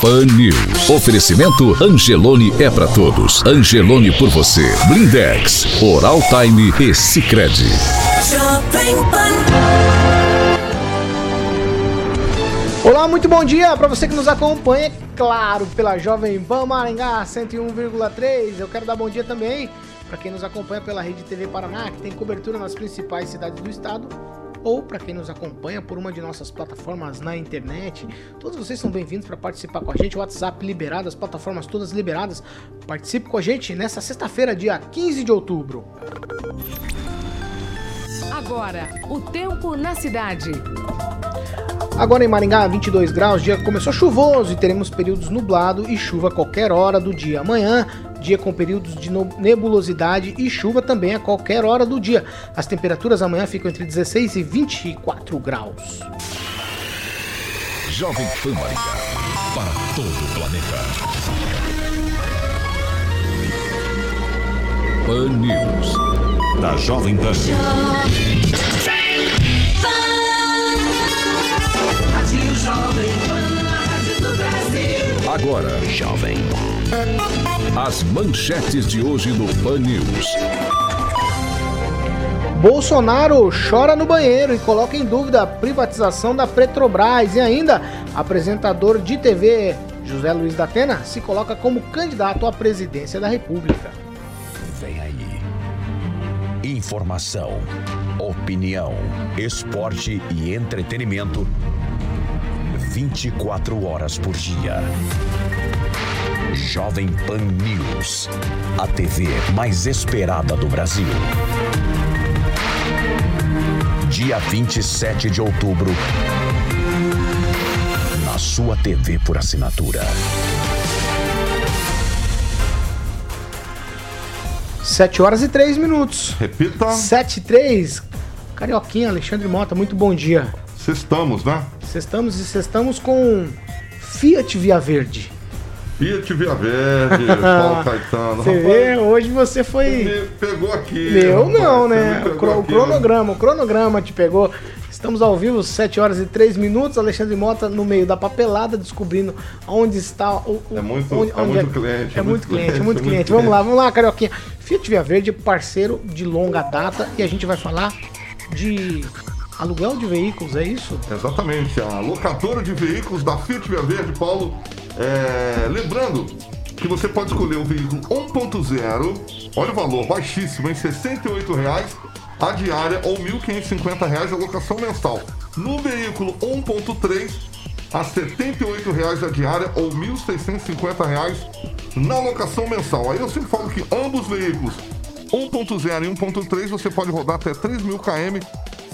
Pan News. Oferecimento Angelone é pra todos. Angelone por você. Blindex, Oral Time e Sicredi. Olá, muito bom dia para você que nos acompanha, claro, pela Jovem Pan Maringá 101,3. Eu quero dar bom dia também para quem nos acompanha pela Rede TV Paraná, que tem cobertura nas principais cidades do estado, ou para quem nos acompanha por uma de nossas plataformas na internet. Todos vocês são bem-vindos para participar com a gente. WhatsApp liberado, as plataformas todas liberadas. Participe com a gente nessa sexta-feira, dia 15 de outubro. Agora, o tempo na cidade. Agora em Maringá, 22 graus, dia começou chuvoso e teremos períodos nublado e chuva a qualquer hora do dia. Amanhã, dia com períodos de nebulosidade e chuva também a qualquer hora do dia. As temperaturas amanhã ficam entre 16 e 24 graus. Jovem Pan Maringá. Para todo o planeta. Pan News. Da Jovem Pan. Rádio Jovem Pan, do as manchetes de hoje no Pan News. Bolsonaro chora no banheiro e coloca em dúvida a privatização da Petrobras. E ainda, apresentador de TV José Luiz da Atena se coloca como candidato à presidência da República. vem aí. Informação, opinião, esporte e entretenimento 24 horas por dia. Jovem Pan News, a TV mais esperada do Brasil. Dia 27 de outubro, na sua TV por assinatura. 7 horas e 3 minutos. Repita, 7 e 3. Carioquinha, Alexandre Mota, muito bom dia. estamos, né? Estamos e estamos com Fiat Via Verde. Fiat Via Verde, Paulo Caetano. Você vê, hoje você foi. me pegou aqui. Rapaz, não, né? O, cro- aqui, cronograma, o cronograma te pegou. Estamos ao vivo, 7 horas e 3 minutos. Alexandre Mota no meio da papelada, descobrindo onde está o. o- É muito- onde, é muito cliente, É muito cliente, é muito cliente. muito Vamos lá, vamos lá, Carioquinha. Fiat Via Verde, parceiro de longa data, e a gente vai falar de aluguel de veículos, é isso? Exatamente, a locadora de veículos da Fiat Via Verde, Paulo. É, lembrando que você pode escolher um veículo 1.0, olha o valor, baixíssimo, em 68 reais a diária ou 1.550 reais a locação mensal. No veículo 1.3, a 78 reais a diária ou 1.650 reais na locação mensal. Aí eu sempre falo que ambos veículos, 1.0 e 1.3, você pode rodar até 3 mil km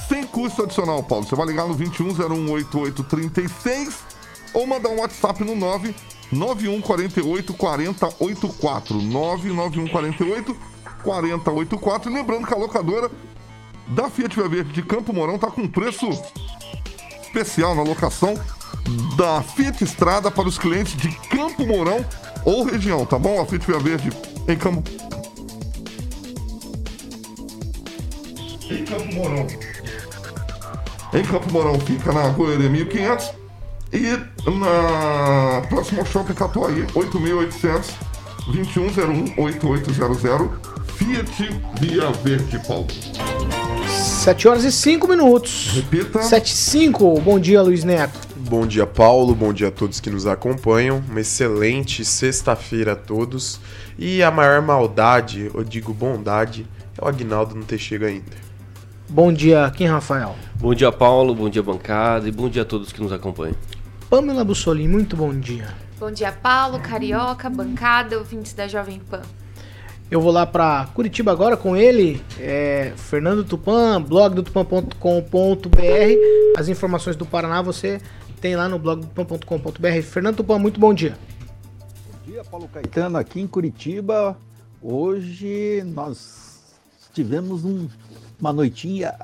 sem custo adicional, Paulo. Você vai ligar no 21018836 ou mandar um WhatsApp no 99148 4084. 99148 4084. E lembrando que a locadora da Fiat Verde de Campo Mourão tá com preço especial na locação da Fiat Estrada para os clientes de Campo Mourão ou região, tá bom? A Fiat Verde em Campo em Campo Mourão. Em Campo Mourão fica na Goiânia 1500 e na próxima ao Shopping Catuaí 8800 2101 8800 Fiat Via Verde, Paulo. 7 horas e 5 minutos. Repita. 7 e 5. Bom dia, Luiz Neto. Bom dia, Paulo. Bom dia a todos que nos acompanham. Uma excelente sexta-feira a todos. E a maior maldade, eu digo bondade, é O Agnaldo não ter chego ainda. Bom dia, quem Rafael? Bom dia, Paulo. Bom dia, bancada. E bom dia a todos que nos acompanham. Pamela Bussolini, muito bom dia. Bom dia, Paulo, Carioca, bancada, ouvintes da Jovem Pan. Eu vou lá para Curitiba agora com ele, é, Fernando Tupan, blog do tupan.com.br. As informações do Paraná você tem lá no blog do tupan.com.br. Fernando Tupan, muito bom dia. Bom dia, Paulo Caetano, aqui em Curitiba. Hoje nós tivemos um- uma noitinha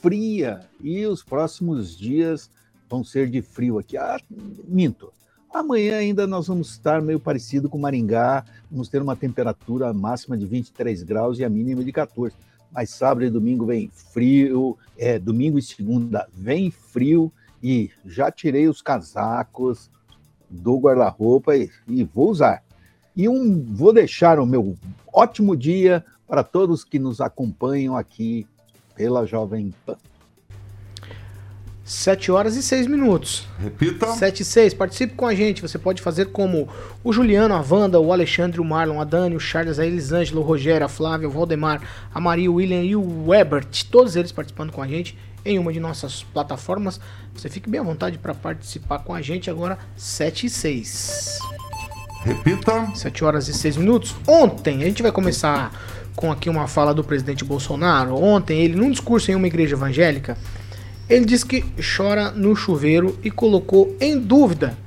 fria e os próximos dias vão ser de frio aqui. Ah, minto. Amanhã ainda nós vamos estar meio parecido com Maringá, vamos ter uma temperatura máxima de 23 graus e a mínima de 14. Mas sábado e domingo vem frio, é, domingo e segunda vem frio e já tirei os casacos do guarda-roupa e, e vou usar. E um, vou deixar o meu ótimo dia para todos que nos acompanham aqui pela Jovem Pan. 7 horas e 6 minutos. Repita. 7 e 6, participe com a gente. Você pode fazer como o Juliano, a Wanda, o Alexandre, o Marlon, a Dani, o Charles, a Elisângela, o Rogério, a Flávia, o Valdemar, a Maria, o William e o Ebert. Todos eles participando com a gente em uma de nossas plataformas. Você fique bem à vontade para participar com a gente agora, 7 e 6. Repita. 7 horas e 6 minutos. Ontem, a gente vai começar com aqui uma fala do presidente Bolsonaro. Ontem, ele, num discurso em uma igreja evangélica, ele disse que chora no chuveiro e colocou em dúvida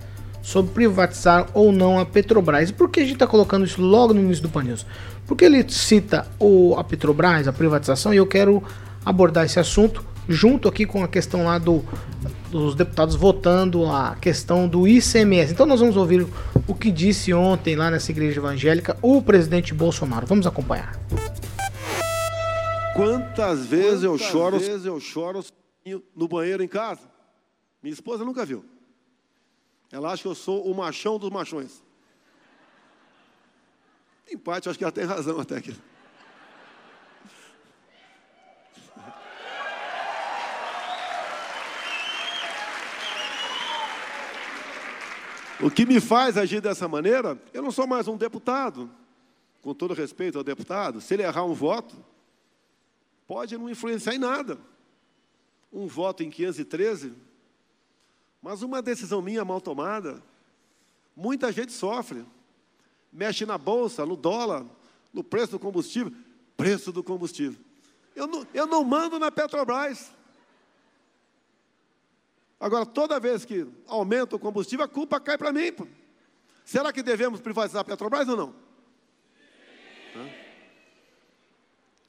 sobre privatizar ou não a Petrobras. Por que a gente está colocando isso logo no início do Pan News? Porque ele cita o, a Petrobras, a privatização, e eu quero abordar esse assunto junto aqui com a questão lá do, dos deputados votando a questão do ICMS. Então nós vamos ouvir o que disse ontem lá nessa igreja evangélica o presidente Bolsonaro. Vamos acompanhar. Quantas vezes eu choro, vezes eu choro no banheiro em casa? Minha esposa nunca viu. Ela acha que eu sou o machão dos machões. Em parte, acho que ela tem razão até aqui. O que me faz agir dessa maneira, eu não sou mais um deputado. Com todo respeito ao deputado, se ele errar um voto, pode não influenciar em nada. Um voto em 513, mas uma decisão minha mal tomada, muita gente sofre. Mexe na bolsa, no dólar, no preço do combustível. Preço do combustível. Eu não, eu não mando na Petrobras. Agora, toda vez que aumenta o combustível, a culpa cai para mim. pô. Será que devemos privatizar a Petrobras ou não?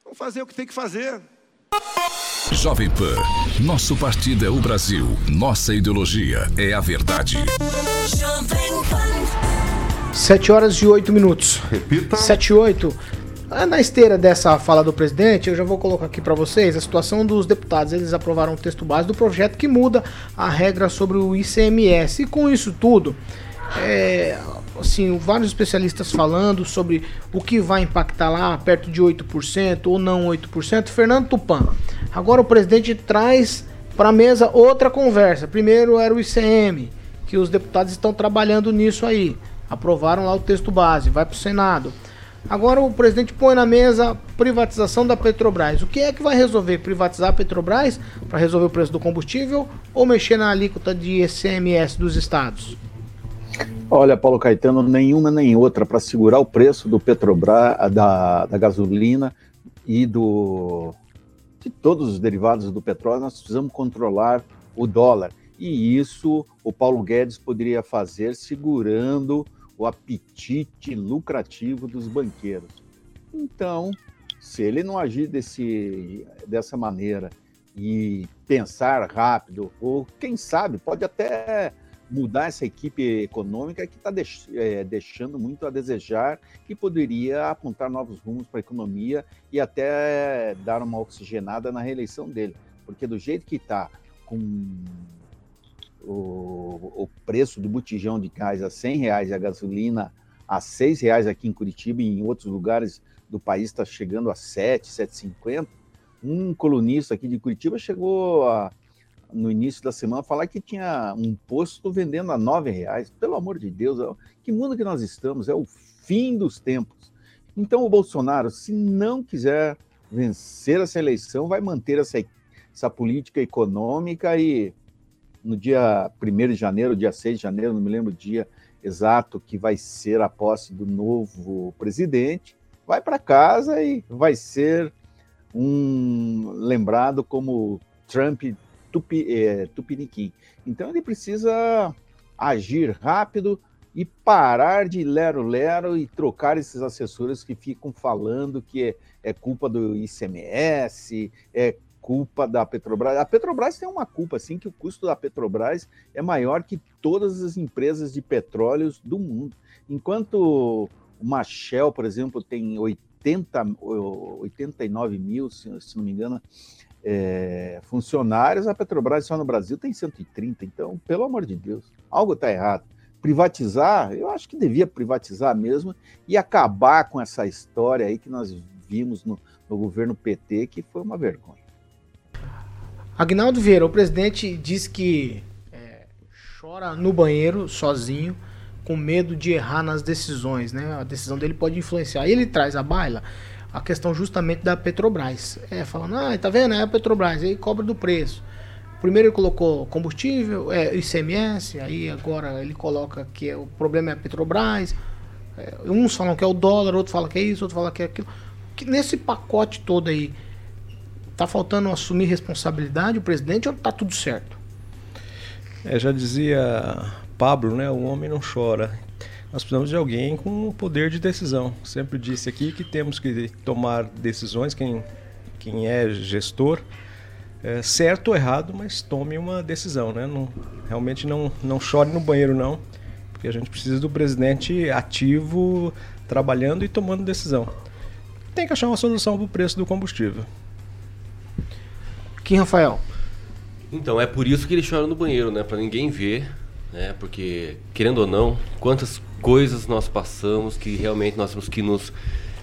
Vamos fazer o que tem que fazer. Jovem Pan, nosso partido é o Brasil, nossa ideologia é a verdade. 7 horas e 8 minutos. Repita. 7 e 8. Ah, Na esteira dessa fala do presidente, eu já vou colocar aqui para vocês a situação dos deputados. Eles aprovaram um texto base do projeto que muda a regra sobre o ICMS. E com isso tudo, é, assim, vários especialistas falando sobre o que vai impactar lá, perto de 8% ou não 8%. Fernando Tupan, agora o presidente traz para a mesa outra conversa. Primeiro era o ICM, que os deputados estão trabalhando nisso aí. Aprovaram lá o texto base, vai para o Senado. Agora o presidente põe na mesa privatização da Petrobras. O que é que vai resolver? Privatizar a Petrobras para resolver o preço do combustível ou mexer na alíquota de ICMS dos estados? Olha, Paulo Caetano, nenhuma nem outra para segurar o preço do Petrobras, da, da gasolina e do de todos os derivados do petróleo, nós precisamos controlar o dólar. E isso o Paulo Guedes poderia fazer segurando o apetite lucrativo dos banqueiros. Então, se ele não agir desse, dessa maneira e pensar rápido, ou quem sabe, pode até mudar essa equipe econômica que está deix, é, deixando muito a desejar e poderia apontar novos rumos para a economia e até dar uma oxigenada na reeleição dele. Porque do jeito que está, com o, o, preço do botijão de gás a 100 reais e a gasolina a 6 reais aqui em Curitiba e em outros lugares do país está chegando a 7, 7,50. Um colunista aqui de Curitiba chegou a, no início da semana falar que tinha um posto vendendo a 9 reais. Pelo amor de Deus, que mundo que nós estamos? É o fim dos tempos. Então o Bolsonaro, se não quiser vencer essa eleição, vai manter essa, essa política econômica e no dia 1 de janeiro, dia 6 de janeiro, não me lembro o dia exato que vai ser a posse do novo presidente, vai para casa e vai ser um lembrado como Trump tupi, é, tupiniquim. Então ele precisa agir rápido e parar de lero-lero e trocar esses assessores que ficam falando que é, é culpa do ICMS, é culpa da Petrobras. A Petrobras tem uma culpa, assim, que o custo da Petrobras é maior que todas as empresas de petróleos do mundo. Enquanto uma Shell, por exemplo, tem 80, 89 mil, se, se não me engano, é, funcionários, a Petrobras só no Brasil tem 130. Então, pelo amor de Deus, algo está errado. Privatizar, eu acho que devia privatizar mesmo e acabar com essa história aí que nós vimos no, no governo PT, que foi uma vergonha. Agnaldo Vieira, o presidente diz que é, chora no banheiro sozinho, com medo de errar nas decisões, né? A decisão dele pode influenciar. E ele traz a baila a questão justamente da Petrobras. É, falando, ah, tá vendo? É a Petrobras, aí cobra do preço. Primeiro ele colocou combustível, é, ICMS, aí agora ele coloca que é, o problema é a Petrobras. É, uns falam que é o dólar, outros falam que é isso, outros falam que é aquilo. Que nesse pacote todo aí, Tá faltando assumir responsabilidade o presidente ou tá tudo certo? É, já dizia Pablo, né? O homem não chora. Nós precisamos de alguém com poder de decisão. Sempre disse aqui que temos que tomar decisões, quem, quem é gestor, é, certo ou errado, mas tome uma decisão, né? Não, realmente não, não chore no banheiro, não, porque a gente precisa do presidente ativo, trabalhando e tomando decisão. Tem que achar uma solução para o preço do combustível. Quem, Rafael? Então, é por isso que ele chora no banheiro, né? Pra ninguém ver, né? Porque, querendo ou não, quantas coisas nós passamos que realmente nós temos que nos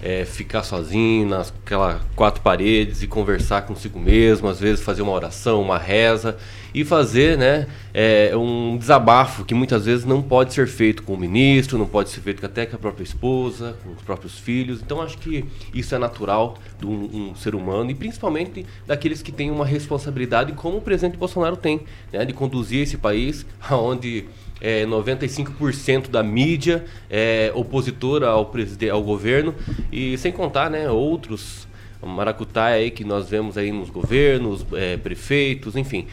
é, ficar sozinho naquela quatro paredes e conversar consigo mesmo, às vezes fazer uma oração, uma reza e fazer né, é, um desabafo que muitas vezes não pode ser feito com o ministro, não pode ser feito até com a própria esposa, com os próprios filhos. Então acho que isso é natural de um, um ser humano e principalmente daqueles que têm uma responsabilidade como o presidente Bolsonaro tem, né, de conduzir esse país aonde é, 95% da mídia é opositora ao, ao governo e sem contar né, outros maracutaia aí que nós vemos aí nos governos, é, prefeitos, enfim,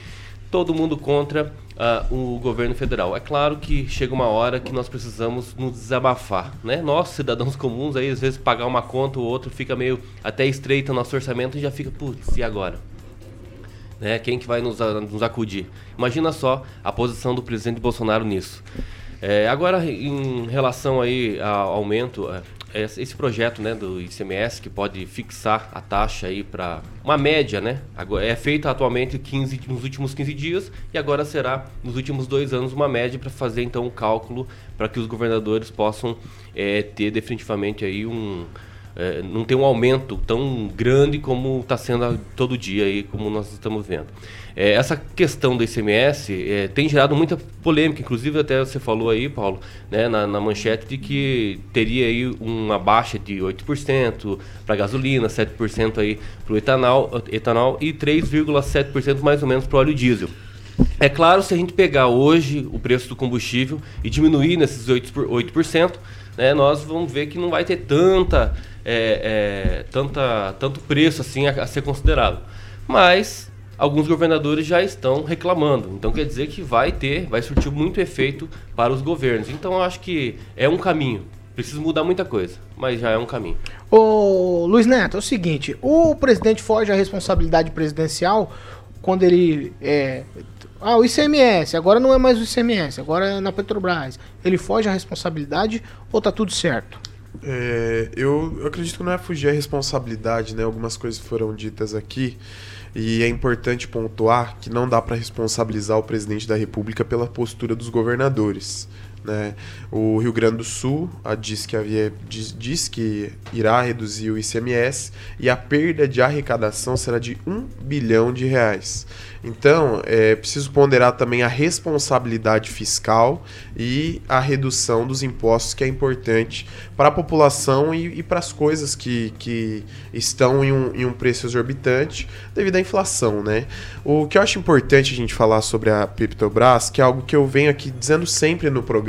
todo mundo contra uh, o governo federal. É claro que chega uma hora que nós precisamos nos desabafar, né? Nós, cidadãos comuns, aí às vezes pagar uma conta ou outra fica meio até estreito o nosso orçamento e já fica, putz, e agora? Né? Quem que vai nos, nos acudir? Imagina só a posição do presidente Bolsonaro nisso. É, agora, em relação aí ao aumento, é, esse projeto né, do ICMS que pode fixar a taxa aí para uma média, né? É feita atualmente 15, nos últimos 15 dias e agora será nos últimos dois anos uma média para fazer então um cálculo para que os governadores possam é, ter definitivamente aí um, é, não tem um aumento tão grande como está sendo todo dia aí, como nós estamos vendo. É, essa questão do ICMS é, tem gerado muita polêmica, inclusive até você falou aí, Paulo, né, na, na manchete de que teria aí uma baixa de 8% para gasolina, 7% aí para o etanol, etanol e 3,7% mais ou menos para o óleo diesel. É claro, se a gente pegar hoje o preço do combustível e diminuir nesses 8%, 8% né, nós vamos ver que não vai ter tanta é, é, tanta, tanto preço assim a, a ser considerado. Mas alguns governadores já estão reclamando. Então quer dizer que vai ter, vai surtir muito efeito para os governos. Então eu acho que é um caminho. Precisa mudar muita coisa, mas já é um caminho. Ô Luiz Neto, é o seguinte, o presidente foge à responsabilidade presidencial quando ele é, ah, o ICMS, agora não é mais o ICMS, agora é na Petrobras. Ele foge à responsabilidade ou tá tudo certo? É, eu, eu acredito que não é fugir a responsabilidade, né? Algumas coisas foram ditas aqui e é importante pontuar que não dá para responsabilizar o presidente da República pela postura dos governadores. Né? O Rio Grande do Sul diz, que havia, diz, diz que irá reduzir o ICMS e a perda de arrecadação será de 1 bilhão de reais. Então, é preciso ponderar também a responsabilidade fiscal e a redução dos impostos, que é importante para a população e, e para as coisas que, que estão em um, em um preço exorbitante devido à inflação. Né? O que eu acho importante a gente falar sobre a Petrobras, que é algo que eu venho aqui dizendo sempre no programa.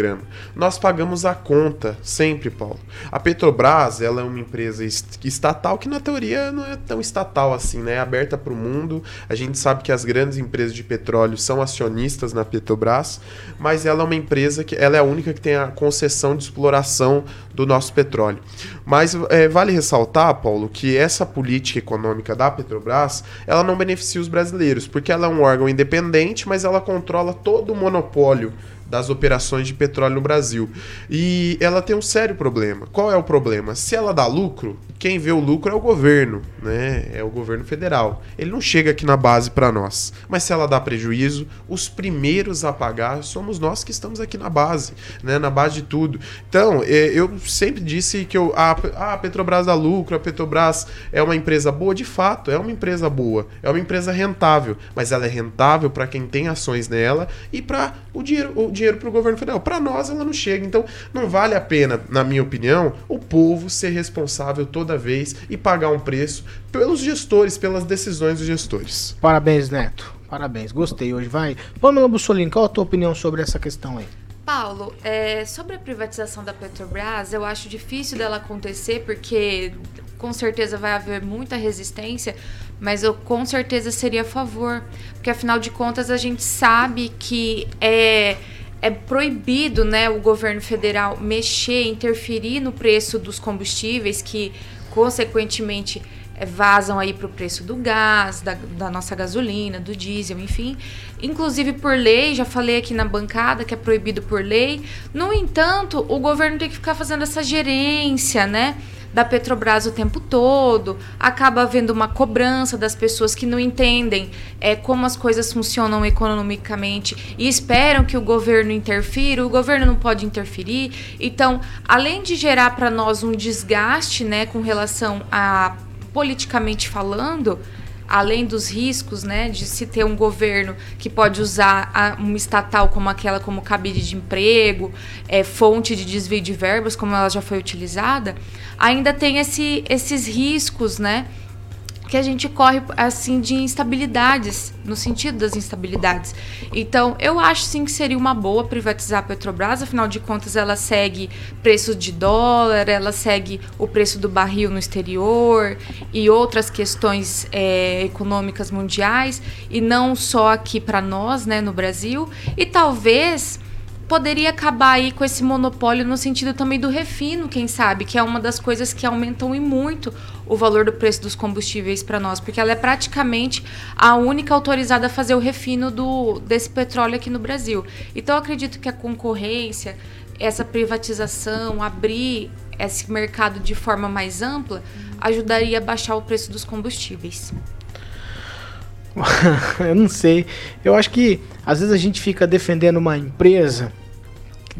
Nós pagamos a conta, sempre, Paulo. A Petrobras ela é uma empresa estatal que, na teoria, não é tão estatal assim, né? É aberta para o mundo. A gente sabe que as grandes grandes empresas de petróleo são acionistas na Petrobras, mas ela é uma empresa que ela é a única que tem a concessão de exploração do nosso petróleo. Mas é, vale ressaltar, Paulo, que essa política econômica da Petrobras ela não beneficia os brasileiros, porque ela é um órgão independente, mas ela controla todo o monopólio das operações de petróleo no Brasil. E ela tem um sério problema. Qual é o problema? Se ela dá lucro, quem vê o lucro é o governo, né? É o governo federal. Ele não chega aqui na base para nós. Mas se ela dá prejuízo, os primeiros a pagar somos nós que estamos aqui na base, né? Na base de tudo. Então, é, eu sempre disse que eu, a, a Petrobras dá lucro, a Petrobras é uma empresa boa, de fato, é uma empresa boa, é uma empresa rentável, mas ela é rentável para quem tem ações nela e para o dinheiro, o dinheiro para o governo federal. Para nós, ela não chega. Então, não vale a pena, na minha opinião, o povo ser responsável toda vez e pagar um preço pelos gestores, pelas decisões dos gestores. Parabéns, Neto. Parabéns. Gostei hoje. Vai. Pamela Bussolini, qual a tua opinião sobre essa questão aí? Paulo, é, sobre a privatização da Petrobras, eu acho difícil dela acontecer porque com certeza vai haver muita resistência, mas eu com certeza seria a favor, porque afinal de contas a gente sabe que é é proibido, né, o governo federal mexer, interferir no preço dos combustíveis que consequentemente é, vazam aí para o preço do gás, da, da, nossa gasolina, do diesel, enfim. Inclusive por lei, já falei aqui na bancada que é proibido por lei. No entanto, o governo tem que ficar fazendo essa gerência, né? Da Petrobras o tempo todo, acaba havendo uma cobrança das pessoas que não entendem é, como as coisas funcionam economicamente e esperam que o governo interfira, o governo não pode interferir. Então, além de gerar para nós um desgaste né, com relação a politicamente falando, além dos riscos, né, de se ter um governo que pode usar uma estatal como aquela como cabide de emprego, é, fonte de desvio de verbas, como ela já foi utilizada, ainda tem esse, esses riscos, né, que a gente corre assim de instabilidades, no sentido das instabilidades. Então, eu acho sim que seria uma boa privatizar a Petrobras, afinal de contas ela segue preço de dólar, ela segue o preço do barril no exterior e outras questões é, econômicas mundiais e não só aqui para nós, né, no Brasil. E talvez poderia acabar aí com esse monopólio no sentido também do refino, quem sabe, que é uma das coisas que aumentam e muito o valor do preço dos combustíveis para nós, porque ela é praticamente a única autorizada a fazer o refino do, desse petróleo aqui no Brasil. Então acredito que a concorrência, essa privatização, abrir esse mercado de forma mais ampla, ajudaria a baixar o preço dos combustíveis. eu não sei. Eu acho que às vezes a gente fica defendendo uma empresa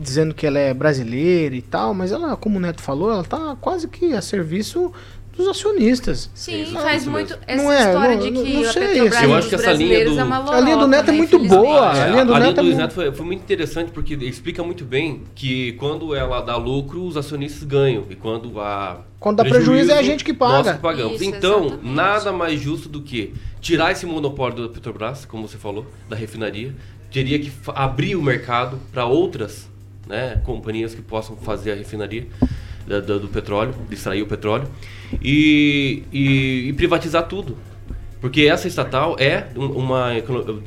dizendo que ela é brasileira e tal, mas ela, como o Neto falou, ela tá quase que a serviço dos acionistas. Sim, Sim faz muito essa não é, história não, de que não, não a Petrobras Eu acho que essa linha do, é uma a linha do Neto é muito boa. É, a linha do, a Neto, linha do é Neto foi, foi, muito interessante porque explica muito bem que quando ela dá lucro, os acionistas ganham e quando a quando dá prejuízo, prejuízo é a gente que paga. Nós que pagamos. Isso, então, exatamente. nada mais justo do que tirar esse monopólio da Petrobras, como você falou, da refinaria, teria que abrir o mercado para outras né, companhias que possam fazer a refinaria da, da, do petróleo, extrair o petróleo, e, e, e, privatizar tudo. Porque essa estatal é uma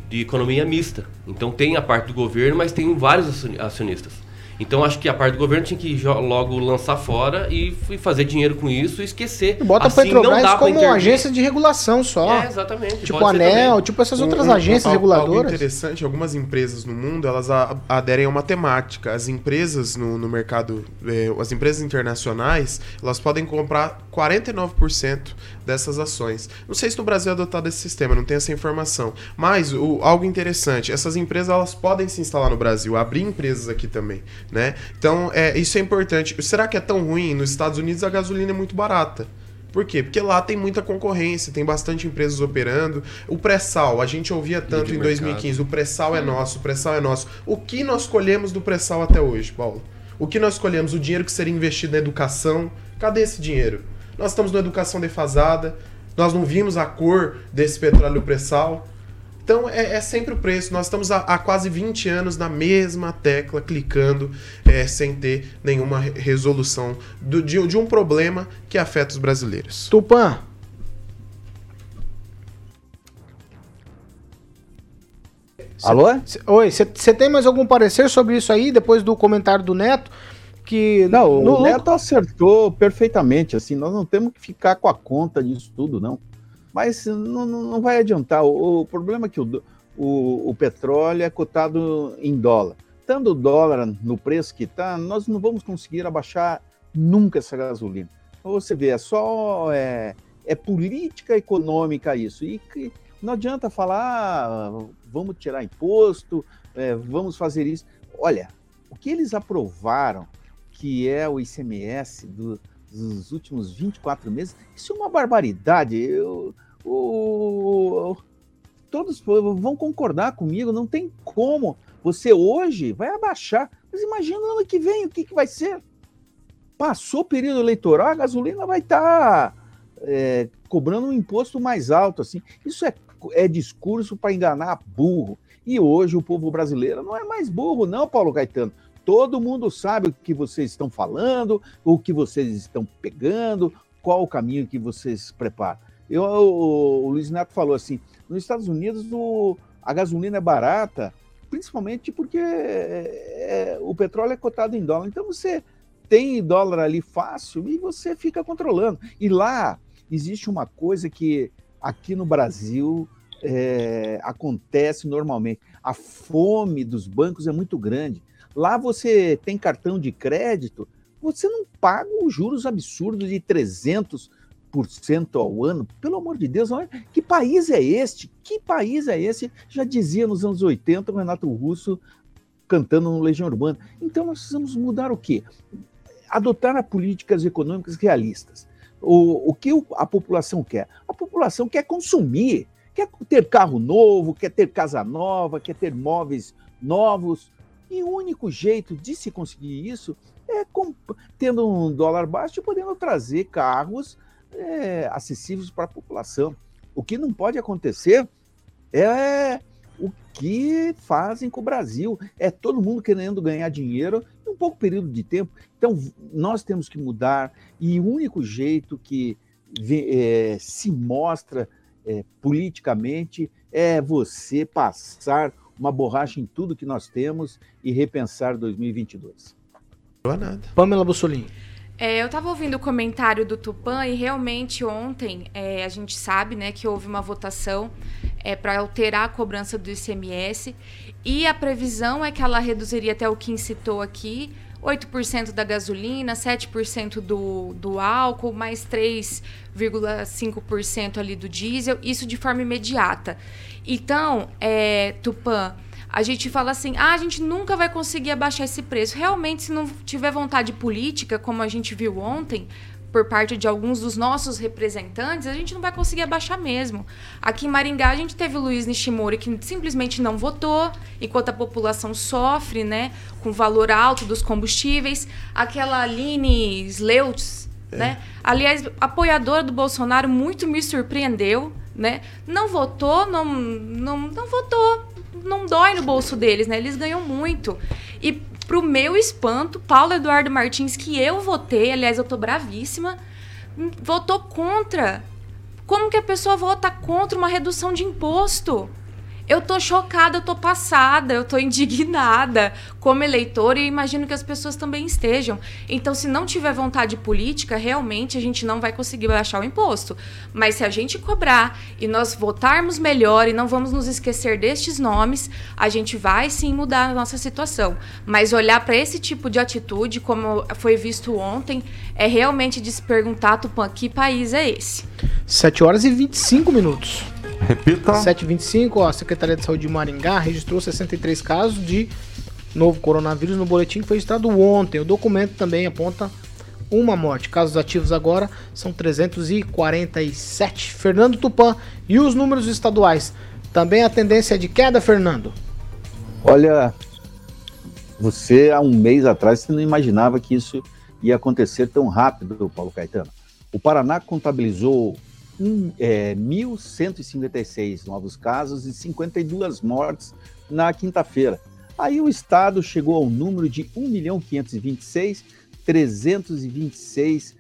de economia mista. Então tem a parte do governo, mas tem vários acionistas. Então acho que a parte do governo tinha que logo lançar fora e fazer dinheiro com isso e esquecer. E bota assim, a Petrobras como uma agência de regulação só. É, exatamente. Tipo ANEL, tipo essas outras um, agências um, reguladoras. Algo interessante, algumas empresas no mundo, elas aderem a uma temática. As empresas no, no mercado, eh, as empresas internacionais, elas podem comprar 49% dessas ações. Não sei se no Brasil é adotado esse sistema, não tenho essa informação. Mas o, algo interessante, essas empresas elas podem se instalar no Brasil, abrir empresas aqui também. Né? Então, é, isso é importante. Será que é tão ruim? Nos Estados Unidos a gasolina é muito barata. Por quê? Porque lá tem muita concorrência, tem bastante empresas operando. O pré-sal, a gente ouvia tanto em mercado. 2015, o pré-sal é nosso, o pré-sal é nosso. O que nós colhemos do pré-sal até hoje, Paulo? O que nós colhemos? O dinheiro que seria investido na educação? Cadê esse dinheiro? Nós estamos numa educação defasada, nós não vimos a cor desse petróleo pré-sal. Então é, é sempre o preço. Nós estamos há, há quase 20 anos na mesma tecla, clicando, é, sem ter nenhuma re- resolução do- de, de um problema que afeta os brasileiros. Tupã. Alô? Cê- Oi, você tem mais algum parecer sobre isso aí, depois do comentário do Neto? Que Não, no- o Neto acertou perfeitamente, assim, nós não temos que ficar com a conta disso tudo, não. Mas não, não, vai adiantar. O, o problema é que o, o, o petróleo é cotado em dólar. Estando o dólar no preço que está, nós não vamos conseguir abaixar nunca essa gasolina. Você vê, é só é, é política econômica isso. E que não adianta falar, ah, vamos tirar imposto, é, vamos fazer isso. Olha, o que eles aprovaram, que é o ICMS do- dos últimos 24 meses, isso é uma barbaridade. Eu- o- todos vão concordar comigo, não tem como. Você hoje vai abaixar, mas imagina no ano que vem, o que, que vai ser? Passou o período eleitoral, a gasolina vai estar cobrando um imposto mais alto. assim. Isso é, é discurso para enganar burro. E hoje o povo brasileiro não é mais burro, não, Paulo Caetano. Todo mundo sabe o que vocês estão falando, o que vocês estão pegando, qual o caminho que vocês preparam. Eu, o, o Luiz Neto falou assim: nos Estados Unidos o, a gasolina é barata, principalmente porque é, é, o petróleo é cotado em dólar. Então você tem dólar ali fácil e você fica controlando. E lá existe uma coisa que aqui no Brasil é, acontece normalmente: a fome dos bancos é muito grande. Lá você tem cartão de crédito, você não paga os juros absurdos de 300% ao ano. Pelo amor de Deus, olha, que país é este? Que país é esse? Já dizia nos anos 80 o Renato Russo cantando no Legião Urbana. Então nós precisamos mudar o quê? Adotar políticas econômicas realistas. O, o que a população quer? A população quer consumir, quer ter carro novo, quer ter casa nova, quer ter móveis novos. E o único jeito de se conseguir isso é tendo um dólar baixo e podendo trazer carros é, acessíveis para a população. O que não pode acontecer é o que fazem com o Brasil. É todo mundo querendo ganhar dinheiro em um pouco período de tempo. Então, nós temos que mudar, e o único jeito que é, se mostra é, politicamente é você passar uma borracha em tudo que nós temos e repensar 2022. Não é nada. Pamela Bussolini. É, eu estava ouvindo o comentário do Tupan e realmente ontem é, a gente sabe né, que houve uma votação é, para alterar a cobrança do ICMS e a previsão é que ela reduziria até o que citou aqui, 8% da gasolina, 7% do, do álcool, mais 3,5% ali do diesel, isso de forma imediata. Então, é, Tupan, a gente fala assim, ah, a gente nunca vai conseguir abaixar esse preço. Realmente, se não tiver vontade política, como a gente viu ontem, por parte de alguns dos nossos representantes, a gente não vai conseguir abaixar mesmo. Aqui em Maringá, a gente teve o Luiz Nishimori, que simplesmente não votou, enquanto a população sofre, né, com o valor alto dos combustíveis. Aquela Aline Sleutz, né? Aliás, apoiadora do Bolsonaro, muito me surpreendeu, né? Não votou, não, não, não votou, não dói no bolso deles, né? Eles ganham muito. E pro meu espanto, Paulo Eduardo Martins, que eu votei, aliás, eu tô bravíssima, votou contra. Como que a pessoa vota contra uma redução de imposto? Eu tô chocada, eu tô passada, eu tô indignada como eleitora e imagino que as pessoas também estejam. Então, se não tiver vontade política, realmente a gente não vai conseguir baixar o imposto. Mas se a gente cobrar e nós votarmos melhor e não vamos nos esquecer destes nomes, a gente vai sim mudar a nossa situação. Mas olhar para esse tipo de atitude, como foi visto ontem, é realmente de se perguntar, Tupã, que país é esse? 7 horas e 25 minutos. Repita. 7h25, ó, a Secretaria de Saúde de Maringá registrou 63 casos de novo coronavírus no boletim que foi registrado ontem. O documento também aponta uma morte. Casos ativos agora são 347. Fernando Tupan e os números estaduais. Também a tendência é de queda, Fernando. Olha, você há um mês atrás você não imaginava que isso ia acontecer tão rápido, Paulo Caetano. O Paraná contabilizou é, 1.156 novos casos e 52 mortes na quinta-feira. Aí o estado chegou ao número de 1.526.326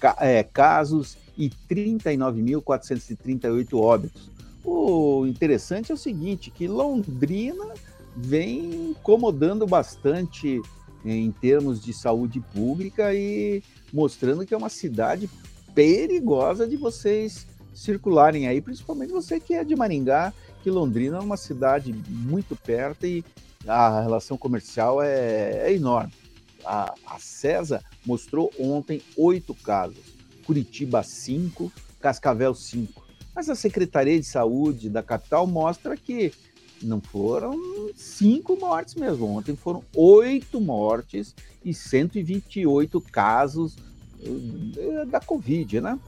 ca é, casos e 39.438 óbitos. O interessante é o seguinte, que Londrina vem incomodando bastante em termos de saúde pública e mostrando que é uma cidade perigosa de vocês circularem aí, principalmente você que é de Maringá, que Londrina é uma cidade muito perto e a relação comercial é, é enorme. A, a CESA mostrou ontem oito casos, Curitiba cinco, Cascavel cinco. Mas a Secretaria de Saúde da capital mostra que não foram cinco mortes mesmo. Ontem foram oito mortes e 128 casos da Covid, né?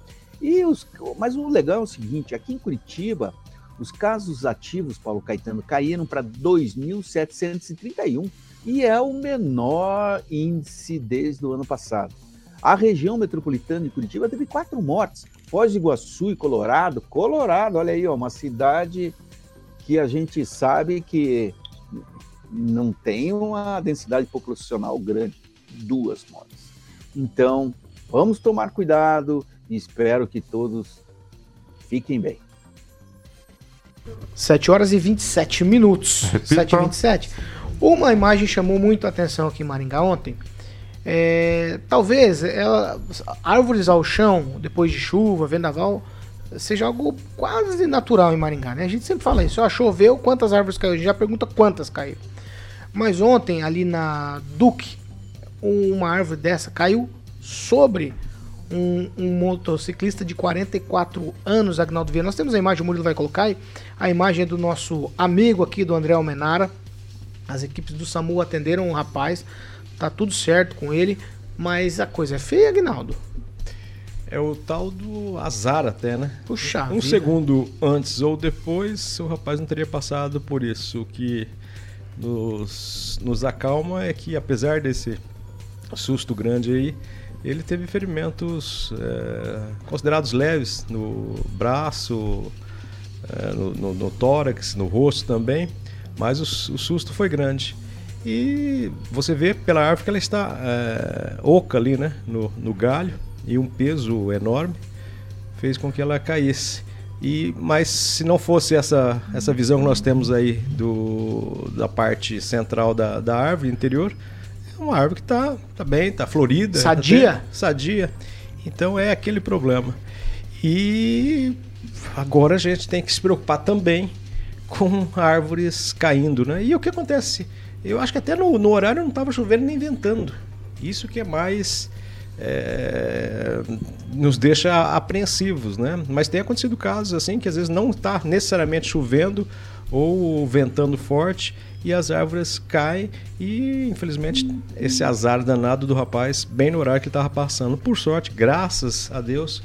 E os, mas o legal é o seguinte: aqui em Curitiba, os casos ativos, Paulo Caetano, caíram para 2.731 e é o menor índice desde o ano passado. A região metropolitana de Curitiba teve quatro mortes. Foz do Iguaçu e Colorado, Colorado, olha aí, ó, uma cidade que a gente sabe que não tem uma densidade populacional grande, duas mortes. Então, vamos tomar cuidado e espero que todos fiquem bem. 7 horas e 27 minutos. Repita. 7 e 27. Uma imagem chamou muito a atenção aqui em Maringá ontem. É, talvez ela, árvores ao chão, depois de chuva, vendaval, seja algo quase natural em Maringá, né? A gente sempre fala isso, ó, choveu, quantas árvores caiu? A gente já pergunta quantas caíram. Mas ontem, ali na Duque, uma árvore dessa caiu sobre um, um motociclista de 44 anos, Agnaldo Vieira. Nós temos a imagem, o Murilo vai colocar aí. A imagem é do nosso amigo aqui, do André Almenara. As equipes do SAMU atenderam o rapaz, tá tudo certo com ele, mas a coisa é feia, Agnaldo. É o tal do azar até, né? Puxa Um vida. segundo antes ou depois, o rapaz não teria passado por isso. O que nos, nos acalma é que, apesar desse susto grande aí, ele teve ferimentos é, considerados leves no braço, é, no, no- no tórax, no rosto também, mas o, o susto foi grande. E você vê pela árvore que ela está é, oca ali, né? No, no galho, e um peso enorme fez com que ela caísse. E, mas se não fosse essa, essa visão que nós temos aí do, da parte central da, da árvore interior, é uma árvore que está tá bem, está florida. Sadia? até sadia. Então é aquele problema. E agora a gente tem que se preocupar também com árvores caindo, né? E o que acontece? Eu acho que até no, no horário não estava chovendo nem ventando. Isso que é mais é, nos deixa apreensivos, né? Mas tem acontecido casos assim que às vezes não está necessariamente chovendo ou ventando forte e as árvores caem e infelizmente esse azar danado do rapaz bem no horário que estava passando. Por sorte, graças a Deus,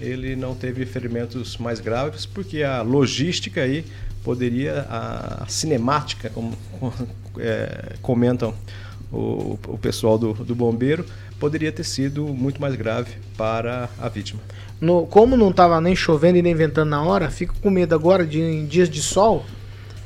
ele não teve ferimentos mais graves porque a logística aí poderia a cinemática como é, comentam o, o pessoal do, do bombeiro poderia ter sido muito mais grave para a vítima. No- como não tava nem chovendo e nem ventando na hora, fico com medo agora de em dias de sol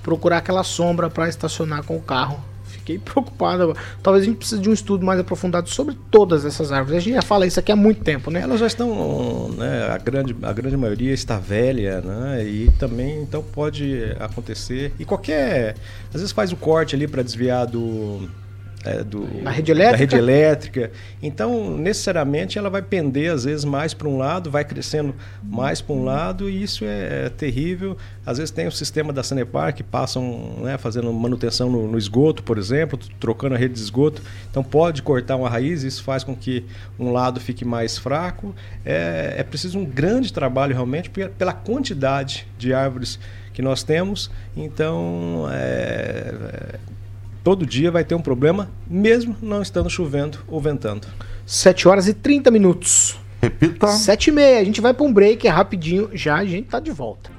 procurar aquela sombra para estacionar com o carro. Fiquei preocupado. Talvez a gente precise de um estudo mais aprofundado sobre todas essas árvores. A gente já fala isso aqui há muito tempo, né? Elas já estão, né, a grande, a grande maioria está velha, né, e também então pode acontecer. E qualquer, às vezes faz o corte ali para desviar do, é, do Da rede elétrica? da rede elétrica. Então necessariamente ela vai pender às vezes mais para um lado, vai crescendo mais para um lado e isso é, é terrível. Às vezes tem o sistema da Sanepar que passam, né, fazendo manutenção no, no esgoto, por exemplo, trocando a rede de esgoto. Então pode cortar uma raiz, isso faz com que um lado fique mais fraco. É, é preciso um grande trabalho realmente pe- pela quantidade de árvores que nós temos. Então é, todo dia vai ter um problema, mesmo não estando chovendo ou ventando. 7 horas e 30 minutos. Repita. 7 e meia. A gente vai pra um break, é rapidinho. Já a gente tá de volta.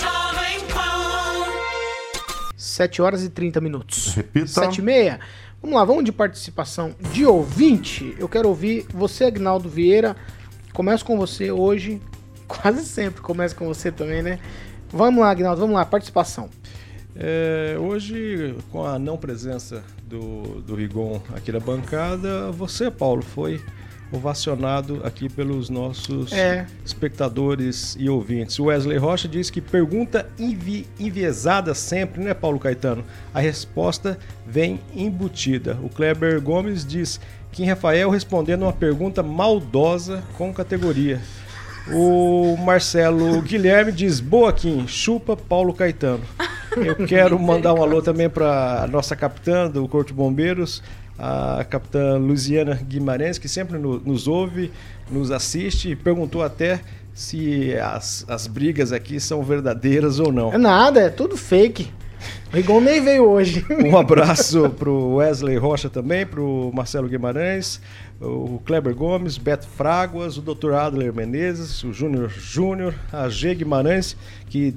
Jovem Pan. 7 horas e 30 minutos. Repita. 7 e meia. Vamos lá, vamos de participação de ouvinte. Eu quero ouvir você, Agnaldo Vieira. Começo com você hoje. Quase sempre começo com você também, né? Vamos lá, Agnaldo, vamos lá, participação. É, hoje, com a não presença do, do Rigon aqui na bancada, você, Paulo, foi ovacionado aqui pelos nossos É. espectadores e ouvintes. O Wesley Rocha diz que pergunta envi- enviesada sempre, né, Paulo Caetano? A resposta vem embutida. O Kleber Gomes diz Kim Rafael respondendo uma pergunta maldosa com categoria. O Marcelo Guilherme diz: Boa, Kim, chupa Paulo Caetano. Eu quero mandar um alô também para a nossa capitã do Corpo de Bombeiros, a capitã Luziana Guimarães, que sempre no- nos ouve, nos assiste e perguntou até se as, as brigas aqui são verdadeiras ou não. É nada, é tudo fake. O Rigon nem veio hoje. Um abraço pro Wesley Rocha também, pro Marcelo Guimarães, o Kleber Gomes, Beto Fraguas, o Dr. Adler Menezes, o Júnior Júnior, a G Guimarães, que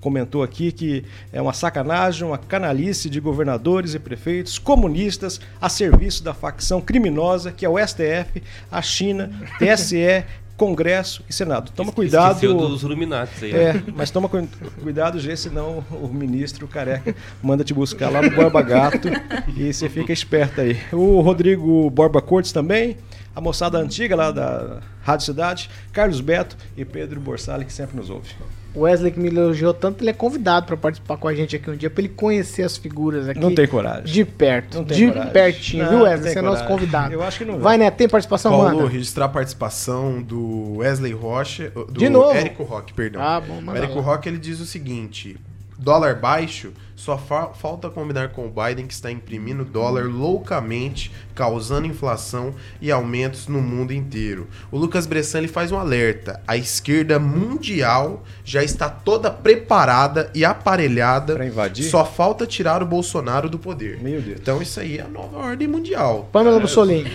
comentou aqui que é uma sacanagem, uma canalice de governadores e prefeitos comunistas a serviço da facção criminosa que é o STF, a China, TSE, Congresso e Senado. Toma cuidado. Esqueceu dos Illuminatis aí. É, né? mas toma cu- cuidado, Gê, senão o ministro careca manda te buscar lá no Borba Gato e você fica esperto aí. O Rodrigo Borba Cortes também, a moçada antiga lá da Rádio Cidade, Carlos Beto e Pedro Borsali, que sempre nos ouve. O Wesley que me elogiou tanto, ele é convidado pra participar com a gente aqui um dia, pra ele conhecer as figuras aqui. Não tem coragem. De perto. Não tem de coragem. pertinho, Não, viu, Wesley? Você é nosso convidado. Eu acho que não vai. vai. né? Tem participação, Paulo, manda. registrar a participação do Wesley Rocha, do De novo? Érico Rock, perdão. Ah, bom, o manda Érico lá. Rock ele diz o seguinte: dólar baixo, só fa- falta combinar com o Biden que está imprimindo dólar loucamente, causando inflação e aumentos no mundo inteiro. O Lucas Bressan ele faz um alerta: a esquerda mundial já está toda preparada e aparelhada Pra invadir? Só falta tirar o Bolsonaro do poder. Meu Deus. Então isso aí é a nova ordem mundial. Pamela Bussolini.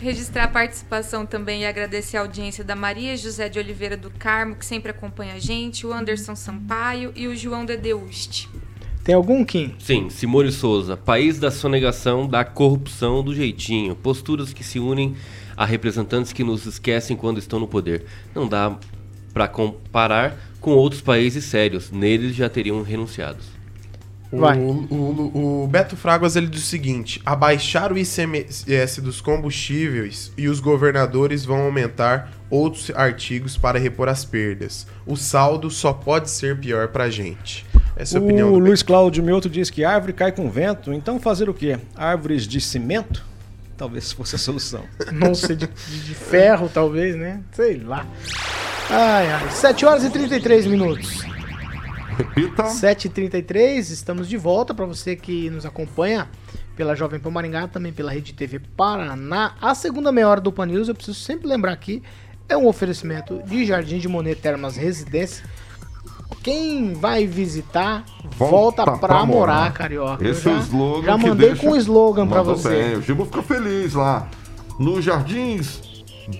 Registrar a participação também e agradecer a audiência da Maria José de Oliveira do Carmo, que sempre acompanha a gente, o Anderson Sampaio e o João Dedeuste. Tem algum, Kim? Sim, Simone Souza. País da sonegação, da corrupção, do jeitinho. Posturas que se unem a representantes que nos esquecem quando estão no poder. Não dá pra comparar com outros países sérios. Neles já teriam renunciado. O, Vai. o- o Beto Fraguas ele diz o seguinte: abaixar o ICMS dos combustíveis e os governadores vão aumentar outros artigos para repor as perdas. O saldo só pode ser pior pra gente. Essa é a opinião O do Luiz Cláudio Mioto diz que árvore cai com vento, então fazer o quê? Árvores de cimento? Talvez fosse a solução. Não sei, de, de- de ferro, talvez, né? Sei lá. Ai, ai. 7 horas e 33 minutos. Repita. 7h33, estamos de volta para você que nos acompanha pela Jovem Pan Maringá, também pela Rede TV Paraná. A segunda meia hora do Pan News, eu preciso sempre lembrar aqui, é um oferecimento de Jardim de Monet Termas Residência. Quem vai visitar, volta, Volta pra, pra morar, morar. carioca. Esse Eu é o já, slogan já mandei deixa- com o slogan pra Mandou você. Bem. O Gibo fica feliz lá. Nos Jardins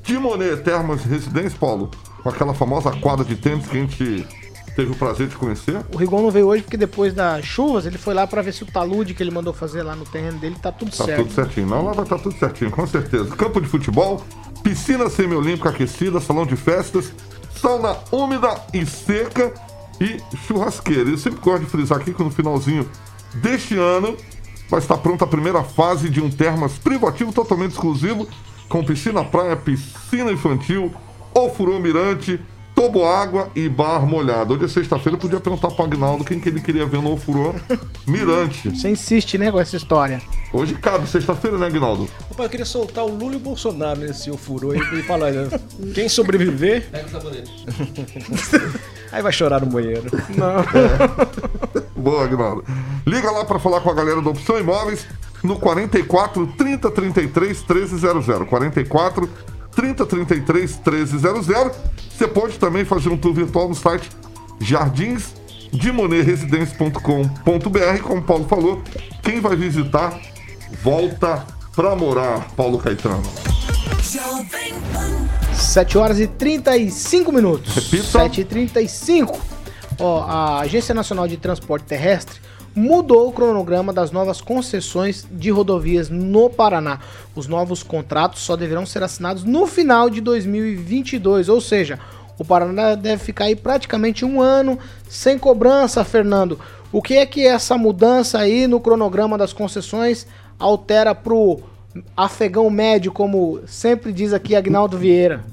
de Monet Termas Residência, Paulo, com aquela famosa quadra de tênis que a gente teve o prazer de conhecer. O Rigon não veio hoje porque depois das chuvas ele foi lá pra ver se o talude que ele mandou fazer lá no terreno dele tá tudo Tá certo. tudo certinho. Não, lá vai estar tudo certinho, com certeza. Campo de futebol, piscina semiolímpica aquecida, salão de festas, sauna úmida e seca e churrasqueira. Eu sempre gosto de frisar aqui que no finalzinho deste ano vai estar pronta a primeira fase de um termas privativo totalmente exclusivo, com piscina praia, piscina infantil, ofurô mirante, toboágua e bar molhado. Hoje é sexta-feira, eu podia perguntar pro Agnaldo quem que ele queria ver no ofurô mirante. Você insiste, né, com essa história. Hoje cabe, sexta-feira, né, Agnaldo? Opa, eu queria soltar o Lula e o Bolsonaro nesse ofurô aí e falar, né, quem sobreviver, Pega o sabonete. aí vai chorar no banheiro. Boa, Agnaldo. Liga lá para falar com a galera da Opção Imóveis no 44 30 33 1300. 44 30 33 1300. Você pode também fazer um tour virtual no site dimoneresidência.com.br. Como o Paulo falou, quem vai visitar, volta pra morar, Paulo Caetano. 7 horas e 35 minutos. Repita. 7 e 35. Ó, a Agência Nacional de Transporte Terrestre mudou o cronograma das novas concessões de rodovias no Paraná. Os novos contratos só deverão ser assinados no final de 2022, ou seja, o Paraná deve ficar aí praticamente um ano sem cobrança, Fernando. O que é que essa mudança aí no cronograma das concessões altera pro afegão médio, como sempre diz aqui Agnaldo Vieira?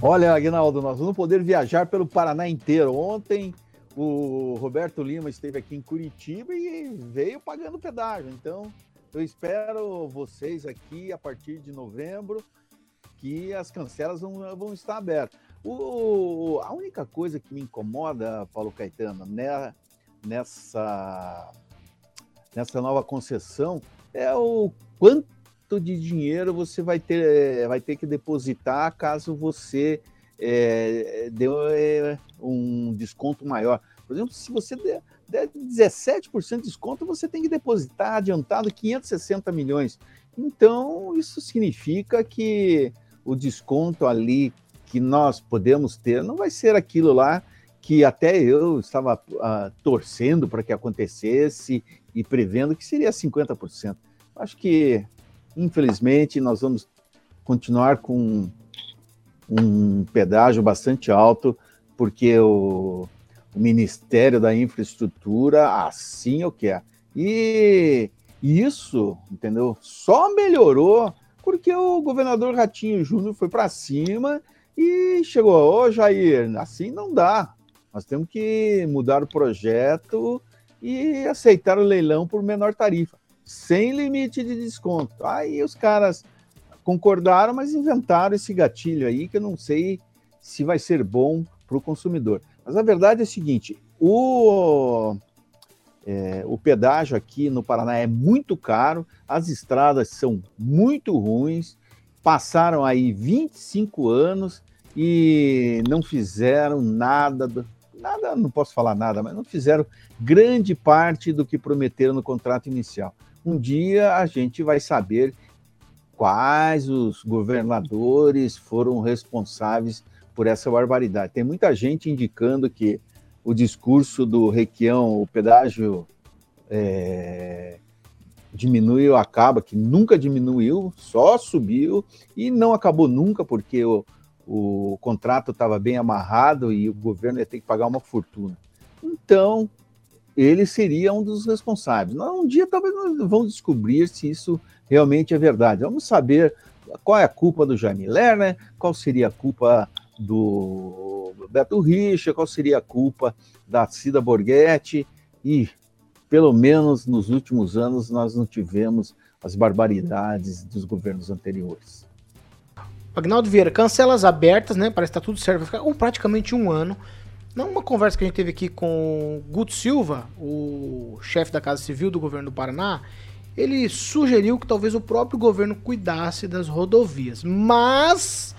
Olha, Aguinaldo, nós vamos poder viajar pelo Paraná inteiro. Ontem o Roberto Lima esteve aqui em Curitiba e veio pagando pedágio. Então, eu espero vocês aqui a partir de novembro que as cancelas vão, vão estar abertas. O, a única coisa que me incomoda, Paulo Caetano, né, nessa, nessa nova concessão é o quanto de dinheiro você vai ter, vai ter que depositar caso você é, dê é, um desconto maior. Por exemplo, se você der, der 17% de desconto, você tem que depositar adiantado 560 milhões. Então, isso significa que o desconto ali que nós podemos ter não vai ser aquilo lá que até eu estava ah, torcendo para que acontecesse e prevendo que seria 50%. Acho que, infelizmente, nós vamos continuar com um pedágio bastante alto, porque o, o Ministério da Infraestrutura assim o quer. E isso, entendeu? Só melhorou porque o governador Ratinho Júnior foi para cima e chegou, ô Jair, assim não dá. Nós temos que mudar o projeto e aceitar o leilão por menor tarifa, sem limite de desconto. Aí os caras concordaram, mas inventaram esse gatilho aí que eu não sei se vai ser bom para o consumidor. Mas a verdade é a seguinte: o, é, o pedágio aqui no Paraná é muito caro, as estradas são muito ruins, passaram aí 25 anos e não fizeram nada, do, nada, não posso falar nada, mas não fizeram grande parte do que prometeram no contrato inicial. Um dia a gente vai saber quais os governadores foram responsáveis por essa barbaridade. Tem muita gente indicando que o discurso do Requião, o pedágio é, diminuiu, acaba, que nunca diminuiu, só subiu e não acabou nunca, porque o, o contrato estava bem amarrado e o governo ia ter que pagar uma fortuna. Então, ele seria um dos responsáveis. Um dia talvez nós vamos descobrir se isso realmente é verdade. Vamos saber qual é a culpa do Jaime Lerner, qual seria a culpa do Beto Richa, qual seria a culpa da Cida Borghetti e pelo menos nos últimos anos nós não tivemos as barbaridades dos governos anteriores. Agnaldo Vieira, cancelas abertas, né? Parece que tá tudo certo, vai ficar um, praticamente um ano. Numa conversa que a gente teve aqui com Guto Silva, o chefe da Casa Civil do governo do Paraná, ele sugeriu que talvez o próprio governo cuidasse das rodovias. Mas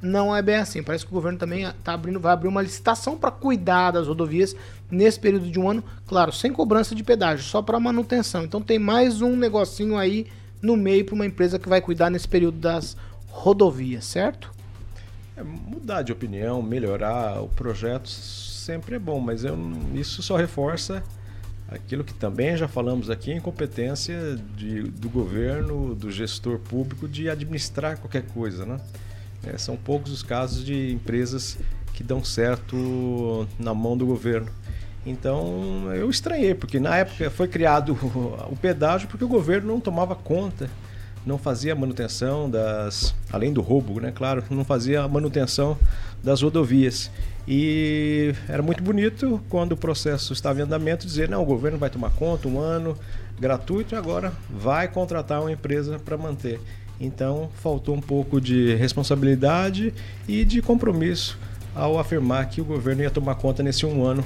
não é bem assim. Parece que o governo também tá abrindo, vai abrir uma licitação para cuidar das rodovias nesse período de um ano, claro, sem cobrança de pedágio, só para manutenção. Então tem mais um negocinho aí no meio para uma empresa que vai cuidar nesse período das rodovias, certo? É, mudar de opinião, melhorar o projeto sempre é bom, mas eu, isso só reforça aquilo que também já falamos aqui, incompetência de, do governo, do gestor público de administrar qualquer coisa, né? É, são poucos os casos de empresas que dão certo na mão do governo. Então eu estranhei, porque na época foi criado o pedágio porque o governo não tomava conta não fazia manutenção das. Além do roubo, né? Claro, não fazia a manutenção das rodovias. E era muito bonito quando o processo estava em andamento dizer: não, o governo vai tomar conta um ano gratuito e agora vai contratar uma empresa para manter. Então faltou um pouco de responsabilidade e de compromisso ao afirmar que o governo ia tomar conta nesse um ano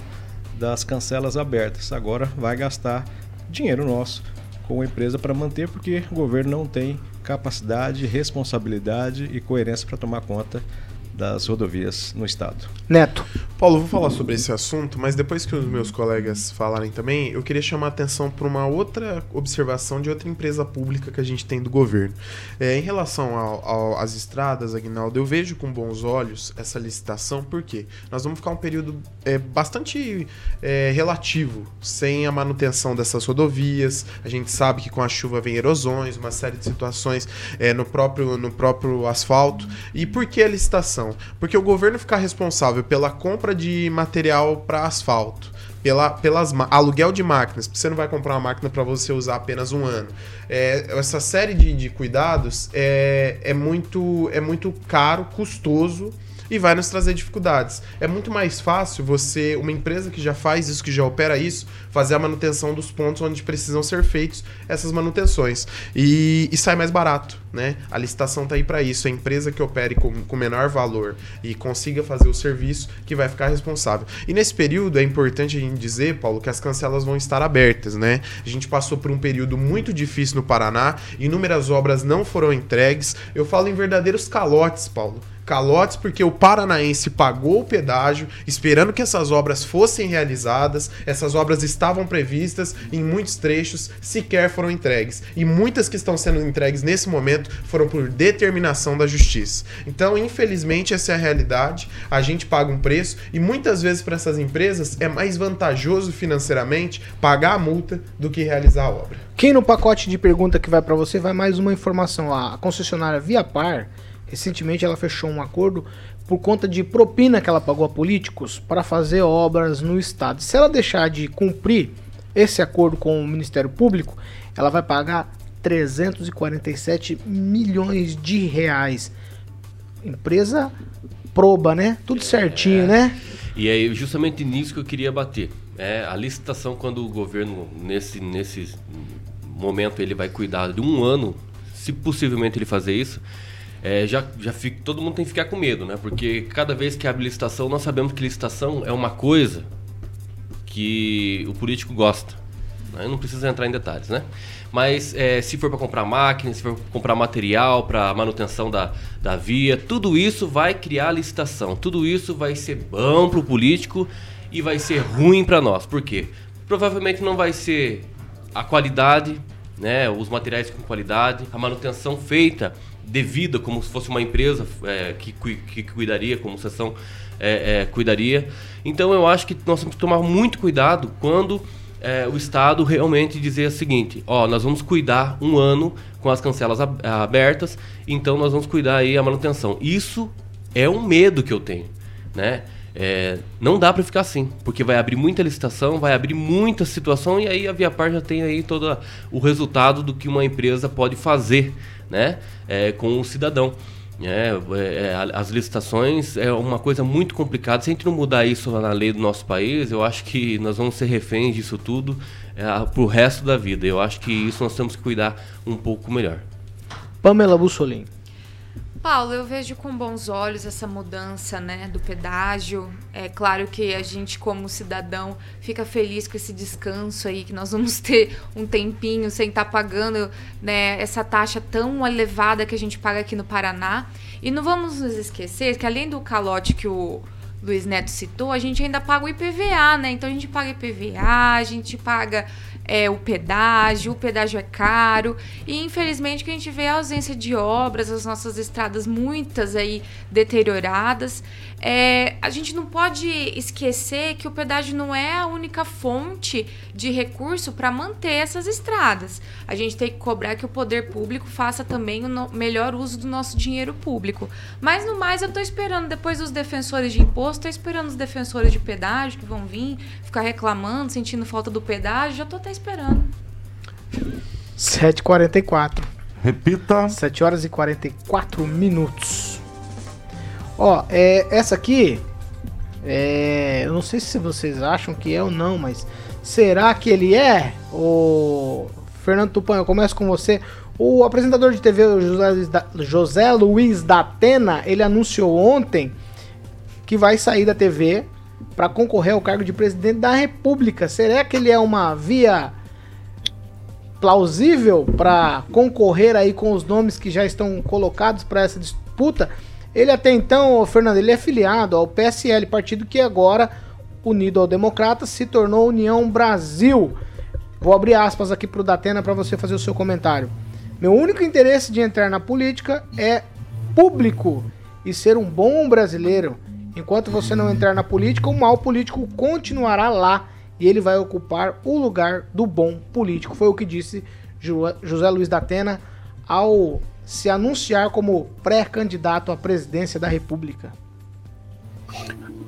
das cancelas abertas. Agora vai gastar dinheiro nosso com a empresa para manter, porque o governo não tem capacidade, responsabilidade e coerência para tomar conta das rodovias no estado. Neto. Paulo, vou falar sobre esse assunto, mas depois que os meus colegas falarem também, eu queria chamar a atenção para uma outra observação de outra empresa pública que a gente tem do governo. É, em relação às estradas, Aguinaldo, eu vejo com bons olhos essa licitação, porque nós vamos ficar um período é, bastante é, relativo sem a manutenção dessas rodovias. A gente sabe que com a chuva vem erosões, uma série de situações é, no, próprio, no próprio asfalto. E por que a licitação? Porque o governo ficar responsável pela compra de material para asfalto. Pela, pelas aluguel de máquinas, porque você não vai comprar uma máquina para você usar apenas um ano. É, essa série de, de cuidados é, é, muito, é muito caro, custoso e vai nos trazer dificuldades. É muito mais fácil você, uma empresa que já faz isso, que já opera isso, fazer a manutenção dos pontos onde precisam ser feitos essas manutenções. E, e sai mais barato, né? A licitação tá aí para isso. A empresa que opere com, com menor valor e consiga fazer o serviço que vai ficar responsável. E nesse período é importante a gente dizer, Paulo, que as cancelas vão estar abertas, né? A gente passou por um período muito difícil no Paraná, inúmeras obras não foram entregues. Eu falo em verdadeiros calotes, Paulo calotes porque o paranaense pagou o pedágio esperando que essas obras fossem realizadas. Essas obras estavam previstas em muitos trechos, sequer foram entregues. E muitas que estão sendo entregues nesse momento foram por determinação da justiça. Então, infelizmente, essa é a realidade. A gente paga um preço e muitas vezes para essas empresas é mais vantajoso financeiramente pagar a multa do que realizar a obra. Quem no pacote de pergunta que vai pra você vai mais uma informação. A concessionária Via Par, recentemente ela fechou um acordo por conta de propina que ela pagou a políticos para fazer obras no estado. Se ela deixar de cumprir esse acordo com o Ministério Público, ela vai pagar 347 milhões de reais. Empresa proba, né? Tudo certinho, né? E é justamente nisso que eu queria bater. É, a licitação, quando o governo, nesse, nesse momento, ele vai cuidar de um ano, se possivelmente ele fazer isso, é, já, já fica, todo mundo tem que ficar com medo, né? Porque cada vez que abre licitação, nós sabemos que licitação é uma coisa que o político gosta. né? Não precisa entrar em detalhes, né? Mas é, se for para comprar máquina, se for pra comprar material para manutenção da, da via, tudo isso vai criar licitação. Tudo isso vai ser bom para o político e vai ser ruim para nós. Por quê? Provavelmente não vai ser a qualidade, né? Os materiais com qualidade, a manutenção feita devida, como se fosse uma empresa é, que, que cuidaria, como sessão é, é, cuidaria. Então eu acho que nós temos que tomar muito cuidado quando é, o Estado realmente dizer o seguinte, ó, nós vamos cuidar um ano com as cancelas ab- abertas, então nós vamos cuidar aí a manutenção. Isso é um medo que eu tenho, né? É, não dá para ficar assim, porque vai abrir muita licitação, vai abrir muita situação e aí a Viapar já tem aí todo o resultado do que uma empresa pode fazer, né, é, com o cidadão. É, é, a- as licitações é uma coisa muito complicada. Se a gente não mudar isso na lei do nosso país, eu acho que nós vamos ser reféns disso tudo é, pro resto da vida. Eu acho que isso nós temos que cuidar um pouco melhor. Pamela Bussolini. Paulo, eu vejo com bons olhos essa mudança, né, do pedágio. É claro que a gente, como cidadão, fica feliz com esse descanso aí, que nós vamos ter um tempinho sem estar pagando, né, essa taxa tão elevada que a gente paga aqui no Paraná. E não vamos nos esquecer que além do calote que o Luiz Neto citou, a gente ainda paga o IPVA, né? Então a gente paga IPVA, a gente paga é, o pedágio, o pedágio é caro. E infelizmente que a gente vê a ausência de obras, as nossas estradas muitas aí deterioradas. É, a gente não pode esquecer que o pedágio não é a única fonte de recurso para manter essas estradas. A gente tem que cobrar que o poder público faça também o no- melhor uso do nosso dinheiro público. Mas no mais, eu estou esperando, depois dos defensores de imposto, estou esperando os defensores de pedágio que vão vir, ficar reclamando, sentindo falta do pedágio, já estou até esperando. 7h44. Repita. 7 horas e 44 minutos. Ó, é, essa aqui. É, eu não sei se vocês acham que é ou não, mas será que ele é? O Fernando Tupan, eu começo com você. O apresentador de TV, José José Luiz da Atena, ele anunciou ontem que vai sair da TV para concorrer ao cargo de presidente da República. Será que ele é uma via plausível para concorrer aí com os nomes que já estão colocados para essa disputa? Ele até então, ô, Fernando, ele é filiado ao PSL, partido que agora, unido ao Democrata, se tornou União Brasil. Vou abrir aspas aqui pro Datena para você fazer o seu comentário. Meu único interesse de entrar na política é público e ser um bom brasileiro. Enquanto você não entrar na política, o mau político continuará lá e ele vai ocupar o lugar do bom político. Foi o que disse Jo- José Luiz da Atena ao se anunciar como pré-candidato à presidência da República.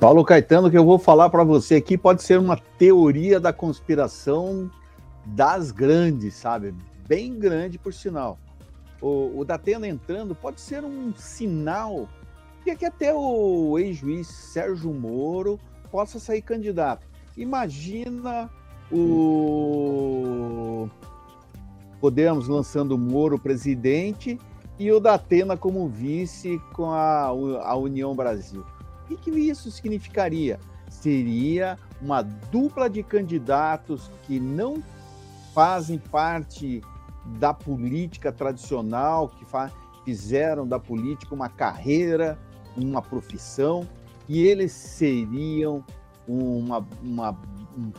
Paulo Caetano, que eu vou falar para você aqui, pode ser uma teoria da conspiração das grandes, sabe? Bem grande, por sinal. O, o Datena entrando pode ser um sinal de que até o ex-juiz Sérgio Moro possa sair candidato. Imagina o Podemos lançando o Moro presidente e o Datena como vice com a, a União Brasil. O que, isso significaria? Seria uma dupla de candidatos que não fazem parte da política tradicional, que fizeram da política uma carreira, uma profissão, e eles seriam uma, uma, um-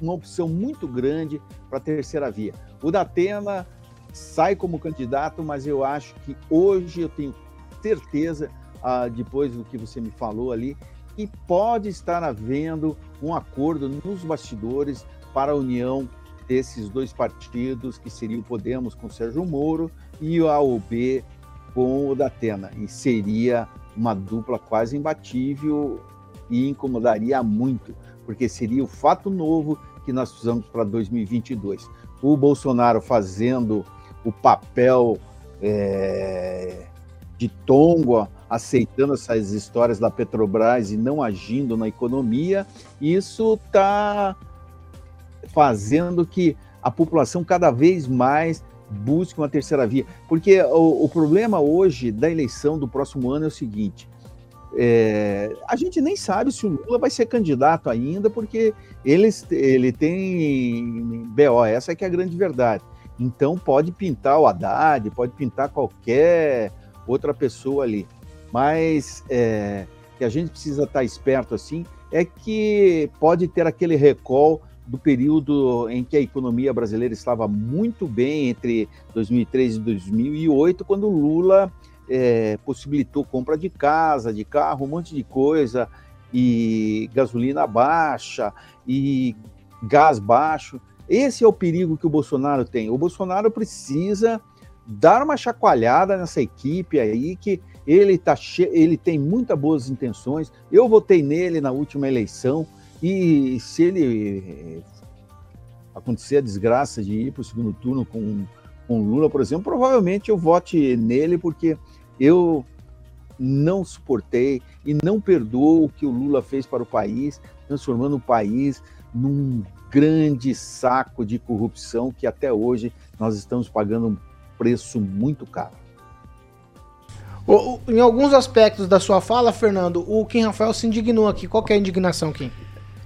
uma opção muito grande para a terceira via. O Datena sai como candidato, mas eu acho que hoje eu tenho certeza, ah, depois do que você me falou ali, que pode estar havendo um acordo nos bastidores para a união desses dois partidos, que seria o Podemos com o Sérgio Moro e o AOB com o Datena. E seria uma dupla quase imbatível e incomodaria muito, porque seria o fato novo que nós precisamos para 2022. O Bolsonaro fazendo o papel é, de tongo, aceitando essas histórias da Petrobras e não agindo na economia, isso está fazendo que a população cada vez mais busque uma terceira via. Porque o, o problema hoje da eleição do próximo ano é o seguinte: é, a gente nem sabe se o Lula vai ser candidato ainda, porque ele, ele tem BO, essa é que é a grande verdade. Então pode pintar o Haddad, pode pintar qualquer outra pessoa ali. Mas é, que a gente precisa estar esperto assim é que pode ter aquele recall do período em que a economia brasileira estava muito bem entre 2003 e 2008, quando o Lula é, possibilitou compra de casa, de carro, um monte de coisa, e gasolina baixa, e gás baixo. Esse é o perigo que o Bolsonaro tem. O Bolsonaro precisa dar uma chacoalhada nessa equipe aí, que ele, tá che... ele tem muitas boas intenções. Eu votei nele na última eleição, e se ele eh, acontecer a desgraça de ir para o segundo turno com, com Lula, por exemplo, provavelmente eu vote nele, porque eu não suportei e não perdoo o que o Lula fez para o país, transformando o país num grande saco de corrupção que até hoje nós estamos pagando um preço muito caro. Em alguns aspectos da sua fala, Fernando, o Kim Rafael se indignou aqui. Qual é a indignação, Kim?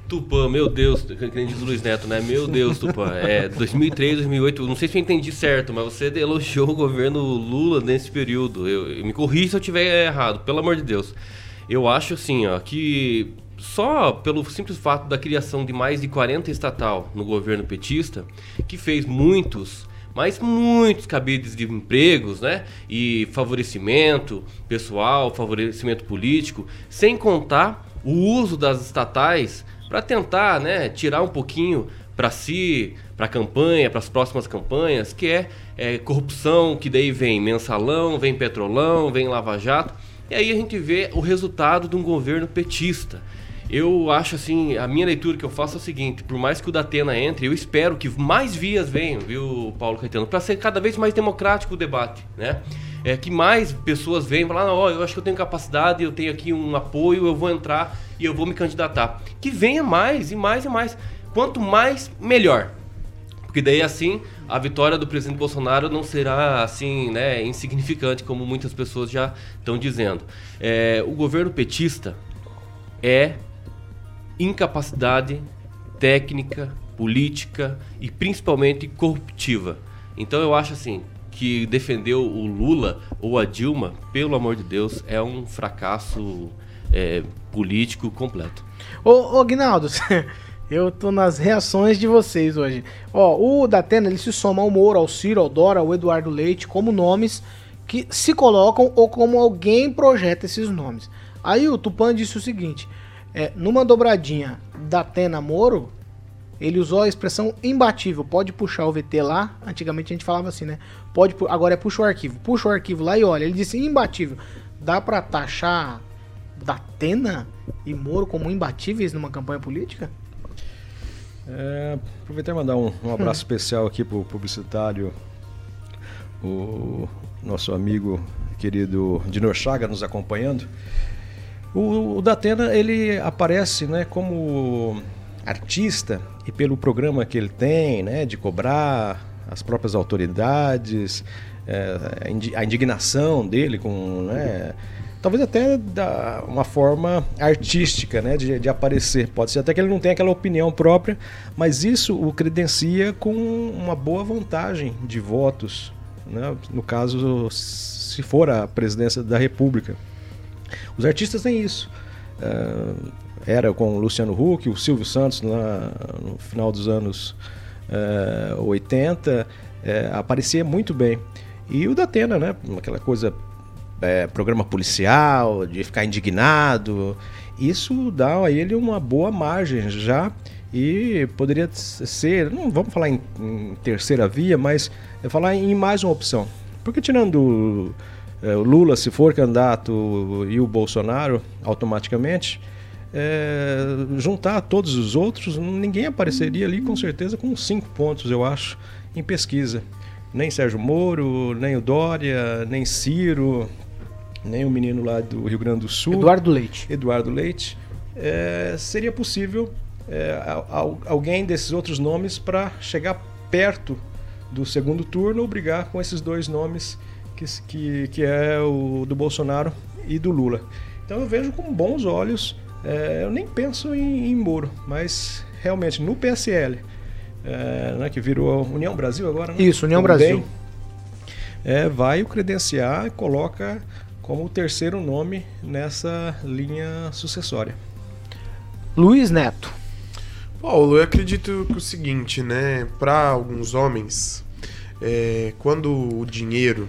Tupã, meu Deus, que nem diz o Luiz Neto, né? Meu Deus, Tupã. É 2003, 2008, não sei se eu entendi certo, mas você elogiou o governo Lula nesse período. Eu, eu me corri se eu tiver errado, pelo amor de Deus. Eu acho assim, ó, que só pelo simples fato da criação de mais de 40 estatal no governo petista, que fez muitos, mas muitos cabides de empregos, né? E favorecimento pessoal, favorecimento político, sem contar o uso das estatais para tentar, né, tirar um pouquinho para si, para a campanha, para as próximas campanhas, que é, é corrupção, que daí vem mensalão, vem petrolão, vem lava jato, e aí a gente vê o resultado de um governo petista. Eu acho assim, a minha leitura que eu faço é o seguinte, por mais que o Datena entre, eu espero que mais vias venham, viu, Paulo Caetano, para ser cada vez mais democrático o debate, né? É que mais pessoas venham falar, ó, eu acho que eu tenho capacidade, eu tenho aqui um apoio, eu vou entrar e eu vou me candidatar. Que venha mais e mais e mais. Quanto mais, melhor. Porque daí assim a vitória do presidente Bolsonaro não será assim, né, insignificante como muitas pessoas já estão dizendo. É, o governo petista é incapacidade técnica, política e principalmente corruptiva. Então eu acho assim que defendeu o Lula ou a Dilma, pelo amor de Deus, é um fracasso é, político completo. Ô, ô Guinaldo, eu tô nas reações de vocês hoje. Ó, o Datena, ele se soma ao Moro, ao Ciro, ao Dora, ao Eduardo Leite, como nomes que se colocam ou como alguém projeta esses nomes. Aí o Tupan disse o seguinte, é, numa dobradinha Datena Moro, ele usou a expressão imbatível. Pode puxar o VT lá. Antigamente a gente falava assim, né? Pode, agora é puxa o arquivo. Puxa o arquivo lá e olha. Ele disse imbatível. Dá pra taxar Datena e Moro como imbatíveis numa campanha política? É, aproveitar e mandar um, um abraço especial aqui pro publicitário, o nosso amigo querido Dinor Chaga nos acompanhando. O, o Datena ele aparece né, como artista e pelo programa que ele tem, né, de cobrar as próprias autoridades, é, a indi- a indignação dele com, né, talvez até da uma forma artística, né, de, de aparecer. Pode ser até que ele não tenha aquela opinião própria, mas isso o credencia com uma boa vantagem de votos, né, no caso se for a presidência da República. Os artistas têm isso. Eh, era com o Luciano Huck, o Silvio Santos no final dos anos eh, 80, eh, aparecia muito bem. E o Datena, né? Aquela coisa, eh, programa policial, de ficar indignado. Isso dá a ele uma boa margem já e poderia ser, não vamos falar em, em terceira via, mas é falar em mais uma opção. Porque tirando é, o Lula, se for candidato, e o Bolsonaro, automaticamente, é, juntar todos os outros, ninguém apareceria ali com certeza com cinco pontos, eu acho, em pesquisa. Nem Sérgio Moro, nem o Dória, nem Ciro, nem o menino lá do Rio Grande do Sul. Eduardo Leite. Eduardo Leite. É, seria possível é, al- alguém desses outros nomes para chegar perto do segundo turno ou brigar com esses dois nomes que, que, que é o do Bolsonaro e do Lula. Então eu vejo com bons olhos, é, eu nem penso em, em Moro, mas realmente no PSL, é, né, que virou União Brasil agora, né? Isso, União Também, Brasil. é, vai o credenciar e coloca como o terceiro nome nessa linha sucessória. Luiz Neto. Paulo, eu acredito que o seguinte, né? Para alguns homens, é, quando o dinheiro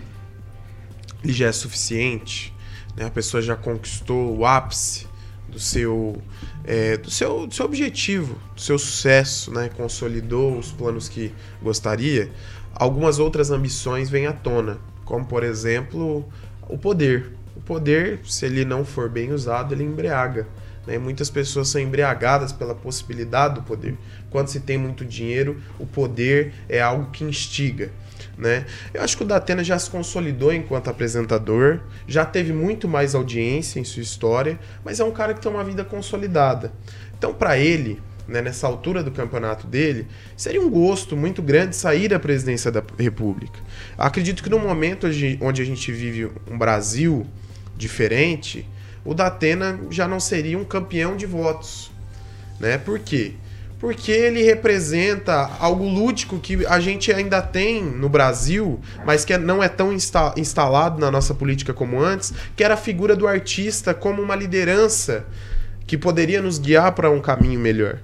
ele já é suficiente, né, a pessoa já conquistou o ápice do seu, é, do seu, do seu objetivo, do seu sucesso, né, consolidou os planos que gostaria, algumas outras ambições vêm à tona, como por exemplo o poder. O poder, se ele não for bem usado, ele embriaga. Né? Muitas pessoas são embriagadas pela possibilidade do poder. Quando se tem muito dinheiro, o poder é algo que instiga. Né? Eu acho que o Datena já se consolidou enquanto apresentador, já teve muito mais audiência em sua história, mas é um cara que tem uma vida consolidada. Então, para ele, né, nessa altura do campeonato dele, seria um gosto muito grande sair da presidência da República. Acredito que no momento onde a gente vive um Brasil diferente, o Datena já não seria um campeão de votos. Né? Por quê? Porque ele representa algo lúdico que a gente ainda tem no Brasil, mas que não é tão insta- instalado na nossa política como antes, que era a figura do artista como uma liderança que poderia nos guiar para um caminho melhor.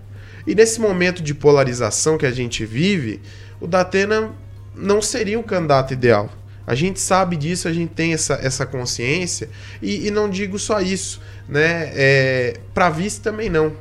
E nesse momento de polarização que a gente vive, o Datena não seria o candidato ideal. A gente sabe disso, a gente tem essa, essa consciência, e, e não digo só isso, né? É, para vice também não.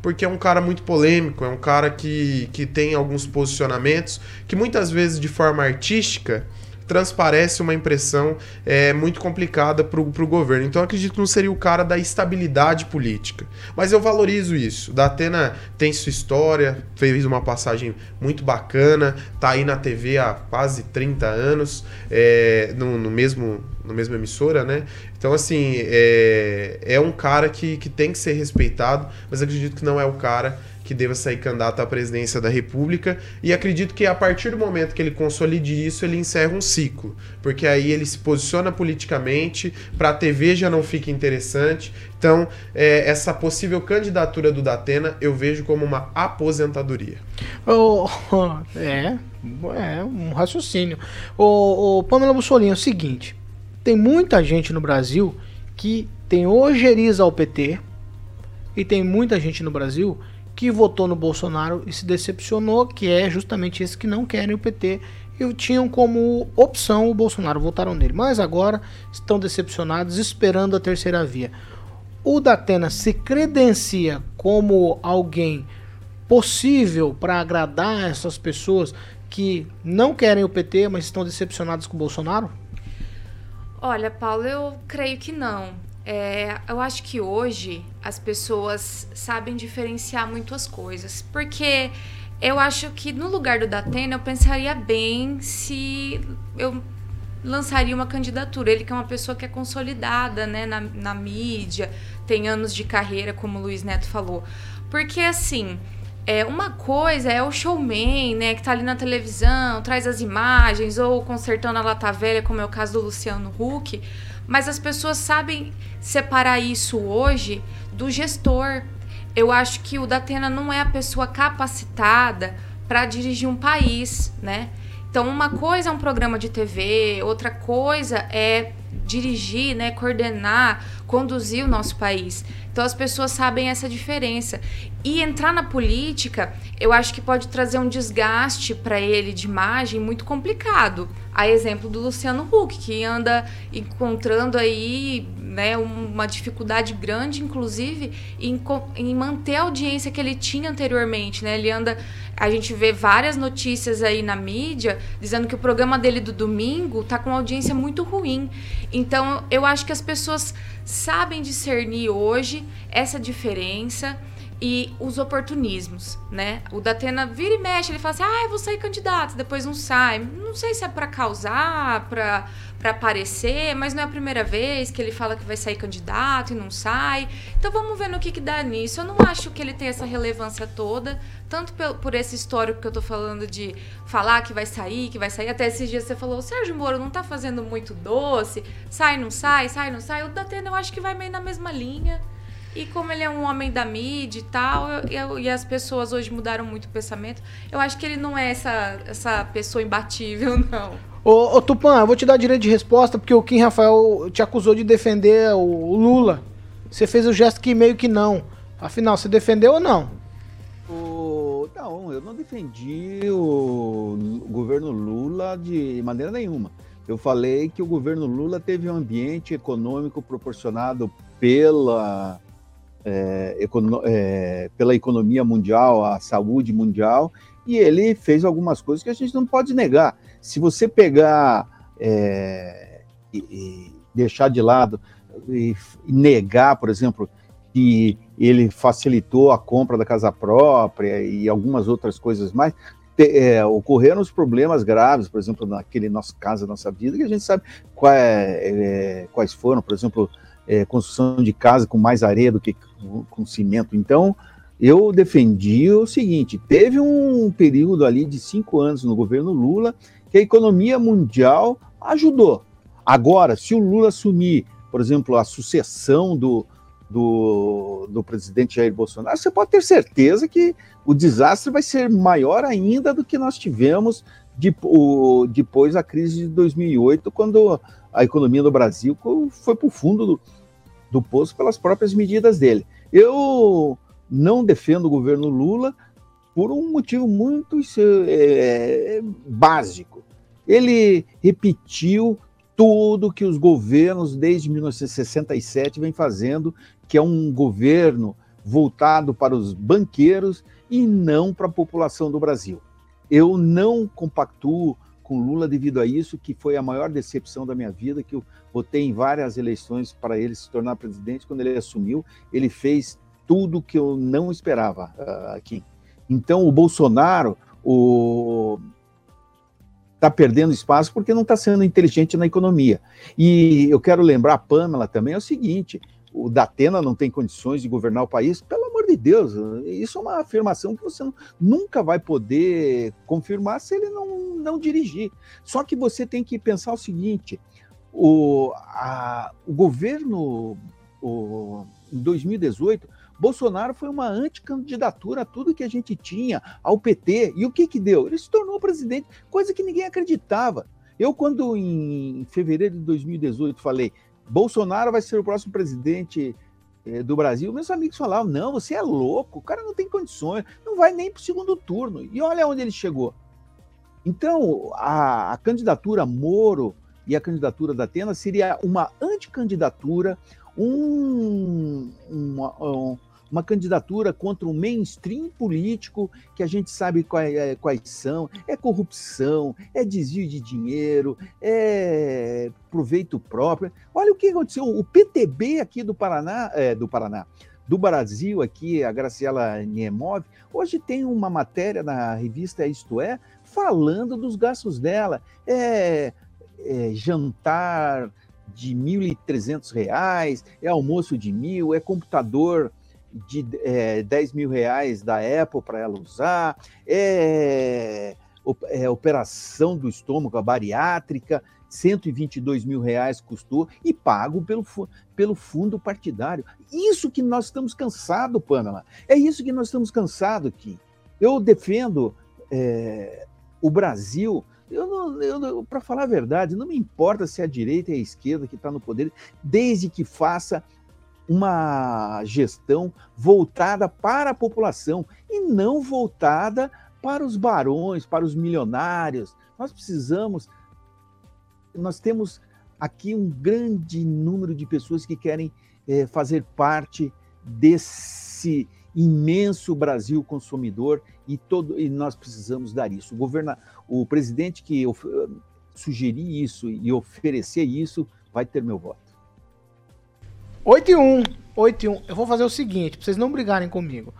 Porque é um cara muito polêmico, é um cara que, que tem alguns posicionamentos que muitas vezes de forma artística transparece uma impressão é, muito complicada para o governo. Então acredito que não seria o cara da estabilidade política. Mas eu valorizo isso. Da Atena tem sua história, fez uma passagem muito bacana, tá aí na TV há quase 30 anos, é, no, no mesmo na mesma emissora, né? Então, assim, é, é um cara que, que tem que ser respeitado, mas acredito que não é o cara que deva sair candidato à presidência da República. E acredito que a partir do momento que ele consolide isso, ele encerra um ciclo. Porque aí ele se posiciona politicamente, para a TV já não fica interessante. Então, é, essa possível candidatura do Datena eu vejo como uma aposentadoria. Oh, é, é um raciocínio. O, o Pamela Bussolini, é o seguinte: tem muita gente no Brasil que tem ojeriza ao PT e tem muita gente no Brasil que votou no Bolsonaro e se decepcionou, que é justamente esse que não querem o PT e tinham como opção o Bolsonaro, votaram nele. Mas agora estão decepcionados, esperando a terceira via. O Datena se credencia como alguém possível para agradar essas pessoas que não querem o PT, mas estão decepcionados com o Bolsonaro? Olha, Paulo, eu creio que não. É, eu acho que hoje as pessoas sabem diferenciar muito as coisas. Porque eu acho que no lugar do Datena eu pensaria bem se eu lançaria uma candidatura. Ele que é uma pessoa que é consolidada né, na, na mídia, tem anos de carreira, como o Luiz Neto falou. Porque assim. É, uma coisa é o showman, né, que tá ali na televisão, traz as imagens, ou consertando a lata velha, como é o caso do Luciano Huck. Mas as pessoas sabem separar isso hoje do gestor. Eu acho que o Datena não é a pessoa capacitada para dirigir um país, né? Então, uma coisa é um programa de TV, outra coisa é dirigir, né, coordenar, conduzir o nosso país. Então as pessoas sabem essa diferença. E entrar na política, eu acho que pode trazer um desgaste para ele de imagem muito complicado. A exemplo do Luciano Huck, que anda encontrando aí né, uma dificuldade grande, inclusive, em, em manter a audiência que ele tinha anteriormente. Né? Ele anda. A gente vê várias notícias aí na mídia dizendo que o programa dele do domingo tá com audiência muito ruim. Então, eu acho que as pessoas sabem discernir hoje essa diferença e os oportunismos, né? O Datena vira e mexe, ele fala assim: "Ah, eu vou sair candidato", depois não sai. Não sei se é para causar, para para aparecer, mas não é a primeira vez que ele fala que vai sair candidato e não sai. Então vamos ver no que que dá nisso. Eu não acho que ele tem essa relevância toda, tanto por, esse histórico que eu tô falando de falar que vai sair, que vai sair. Até esses dias você falou: "O Sérgio Moro não tá fazendo muito doce, sai não sai, sai não sai". O Datena eu acho que vai meio na mesma linha. E como ele é um homem da mídia e tal, eu, eu, e as pessoas hoje mudaram muito o pensamento, eu acho que ele não é essa, essa pessoa imbatível, não. Ô, ô Tupã, eu vou te dar direito de resposta, porque o Kim Rafael te acusou de defender o, Lula. Você fez o gesto que meio que não. Afinal, você defendeu ou não? O... Não, eu não defendi o... o governo Lula de maneira nenhuma. Eu falei que o governo Lula teve um ambiente econômico proporcionado pela é, econo é, pela economia mundial, a saúde mundial, e ele fez algumas coisas que a gente não pode negar. Se você pegar é, e, e, deixar de lado e, e negar, por exemplo, que ele facilitou a compra da casa própria e algumas outras coisas mais, é, ocorreram os problemas graves, por exemplo, naquele nosso caso, nossa vida, que a gente sabe qual é, é, quais foram, por exemplo, é, construção de casa com mais areia do que com cimento. Então, eu defendi o seguinte: teve um período ali de cinco anos no governo Lula que a economia mundial ajudou. Agora, se o Lula assumir, por exemplo, a sucessão do, do, do presidente Jair Bolsonaro, você pode ter certeza que o desastre vai ser maior ainda do que nós tivemos de, o, depois da crise de 2008, quando a economia do Brasil foi para o fundo do, do poço pelas próprias medidas dele. Eu não defendo o governo Lula por um motivo muito é, básico. Ele repetiu tudo que os governos desde 1967 vêm fazendo, que é um governo voltado para os banqueiros e não para a população do Brasil. Eu não compactuo com Lula devido a isso, que foi a maior decepção da minha vida, que eu votei em várias eleições para ele se tornar presidente. Quando ele assumiu, ele fez tudo que eu não esperava uh, aqui. Então, o Bolsonaro, está perdendo espaço porque não está sendo inteligente na economia. E eu quero lembrar a Pamela também é o seguinte: o Datena não tem condições de governar o país, pelo amor de Deus, isso é uma afirmação que você nunca vai poder confirmar se ele não, não dirigir. Só que você tem que pensar o seguinte: o, a- o governo o, em 2018, Bolsonaro foi uma anticandidatura a tudo que a gente tinha, ao PT. E o que que deu? Ele se tornou presidente, coisa que ninguém acreditava. Eu, quando em fevereiro de 2018 falei Bolsonaro vai ser o próximo presidente eh, do Brasil, meus amigos falavam: não, você é louco, o cara não tem condições, não vai nem para o segundo turno. E olha onde ele chegou. Então, a, a candidatura Moro e a candidatura da Atena seria uma anticandidatura, um, uma, um- uma candidatura contra o mainstream político, que a gente sabe quais, é, quais são: é corrupção, é desvio de dinheiro, é proveito próprio. Olha o que aconteceu: o PTB aqui do Paraná, é, do Paraná, do Brasil, aqui, a Graciela Niemov, hoje tem uma matéria na revista Isto É, falando dos gastos dela. É, é jantar de 1.300 reais, é almoço de mil, é computador de é, 10 mil reais da Apple para ela usar, é, é operação do estômago, a bariátrica, 122 mil reais custou e pago pelo, pelo fundo partidário. Isso que nós estamos cansados, Pamela. É isso que nós estamos cansados aqui. Eu defendo é, o Brasil. Eu eu para falar a verdade, não me importa se é a direita e a esquerda que está no poder, desde que faça uma gestão voltada para a população e não voltada para os barões, para os milionários. Nós precisamos, nós temos aqui um grande número de pessoas que querem eh, fazer parte desse imenso Brasil consumidor e todo e nós precisamos dar isso. O o presidente que of- sugerir isso e oferecer isso vai ter meu voto. 8 e 1, 8 e 1. Eu vou fazer o seguinte, pra vocês não brigarem comigo.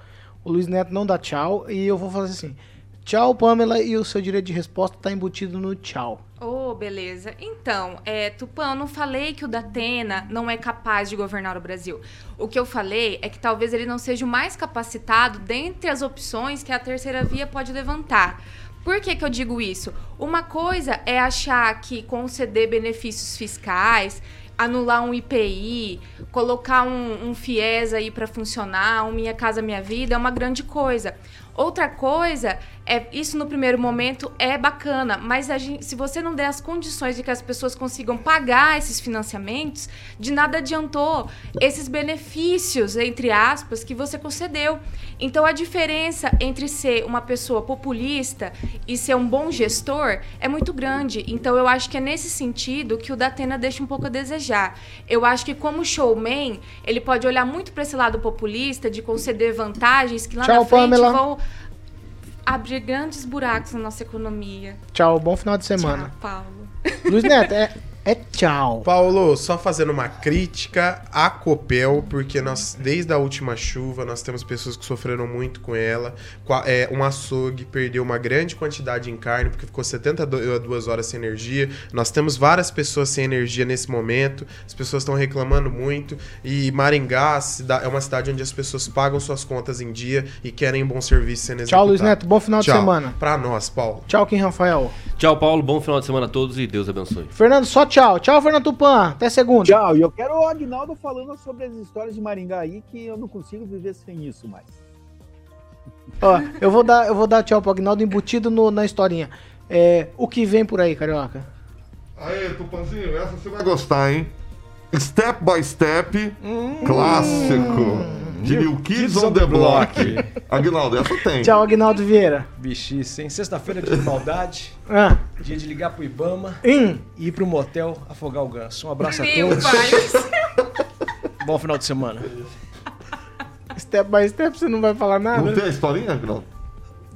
O Luiz Neto não dá tchau e eu vou fazer assim. Tchau, Pamela, e o seu direito de resposta tá embutido no tchau. Oh, beleza. Então, é, Tupã, eu não falei que o Datena não é capaz de governar o Brasil. O que eu falei é que talvez ele não seja o mais capacitado dentre as opções que a terceira via pode levantar. Por que, que eu digo isso? Uma coisa é achar que conceder benefícios fiscais, anular um IPI, colocar um, um FIES aí para funcionar, um Minha Casa Minha Vida, é uma grande coisa. Outra coisa é isso no primeiro momento é bacana, mas gente- se você não der as condições de que as pessoas consigam pagar esses financiamentos, de nada adiantou esses benefícios entre aspas que você concedeu. Então a diferença entre ser uma pessoa populista e ser um bom gestor é muito grande. Então eu acho que é nesse sentido que o Datena deixa um pouco a desejar. Eu acho que como showman, ele pode olhar muito para esse lado populista de conceder vantagens que lá Tchau, na frente Pamela. vão abrir grandes buracos na nossa economia. Tchau, bom final de semana. Tchau, Paulo. Luiz Neto, é, é tchau. Paulo, só fazendo uma crítica à Copel, porque nós, desde a última chuva, nós temos pessoas que sofreram muito com ela. É, um açougue perdeu uma grande quantidade em carne, porque ficou 72 horas sem energia. Nós temos várias pessoas sem energia nesse momento, as pessoas estão reclamando muito. E Maringá é uma cidade onde as pessoas pagam suas contas em dia e querem um bom serviço sendo Tchau, Luiz executado. Neto, bom final de Tchau. semana. Pra nós, Paulo. Tchau, Kim Rafael. Tchau, Paulo. Bom final de semana a todos e Deus abençoe. Fernando, só tchau. Tchau, Fernando Tupan. Até segunda. Tchau, e eu quero o Agnaldo falando sobre as histórias de Maringá aí, que eu não consigo viver sem isso mais. Ó, eu vou dar, eu vou dar tchau pro Agnaldo embutido no- na historinha. É, o que vem por aí, carioca? Aê, Tupanzinho, essa você vai gostar, hein? Step by Step, clássico. De New Kids on the Block. Aguinaldo, essa tem. Tchau, Agnaldo Vieira. Bichice, hein? Sexta-feira de maldade. Ah. Dia de ligar pro Ibama Hum. e ir pro motel afogar o ganso. Um abraço a Meu todos. pai. Bom final de semana. Step by step, você não vai falar nada? Não tem a historinha, Aguinaldo?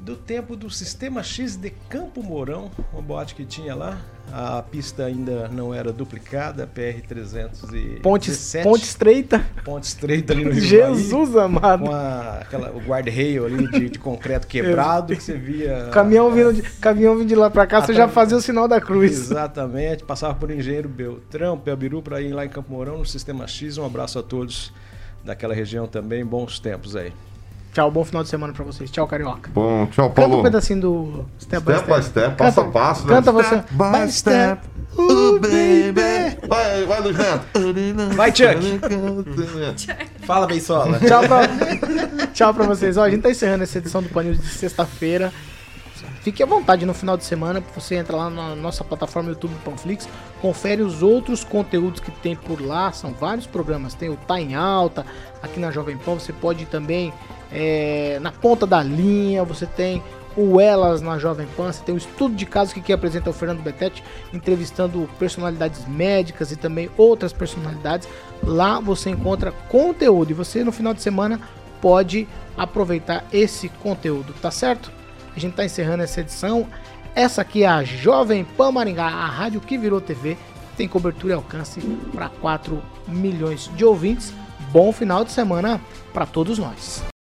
Do tempo do Sistema X de Campo Mourão, uma boate que tinha lá. A pista ainda não era duplicada, PR-317. Ponte, ponte estreita. Ponte estreita ali no Rio Jesus Bahia, amado. Com a, aquela, o guarda-rail ali de, de concreto quebrado, que você via... Caminhão vindo de, caminhão vindo de lá pra cá, você já fazia o sinal da cruz. Exatamente, passava por Engenheiro Beltrão, Pelbiru, para ir lá em Campo Mourão, no Sistema X. Um abraço a todos daquela região também, bons tempos aí. Tchau, bom final de semana pra vocês. Tchau, Carioca. Bom, tchau, Canta Paulo. um pedacinho do Step, Step by step, passo a passo, né? Canta você. Step by step. Oh, baby. Vai, vai, Luiz Neto. Vai, Chuck. Fala, Beisola. Tchau pra, tchau pra vocês. Ó, a gente tá encerrando essa edição do Panil de sexta-feira. Fique à vontade no final de semana, você entra lá na nossa plataforma YouTube Panflix, confere os outros conteúdos que tem por lá, são vários programas, tem o Tá em Alta, aqui na Jovem Pan, você pode ir também é, na ponta da linha, você tem o Elas na Jovem Pan, você tem o Estudo de Casos que aqui apresenta o Fernando Betete, entrevistando personalidades médicas e também outras personalidades. Lá você encontra conteúdo e você no final de semana pode aproveitar esse conteúdo, tá certo? A gente tá encerrando essa edição. Essa aqui é a Jovem Pan Maringá, a rádio que virou TV, tem cobertura e alcance para 4 milhões de ouvintes. Bom final de semana para todos nós.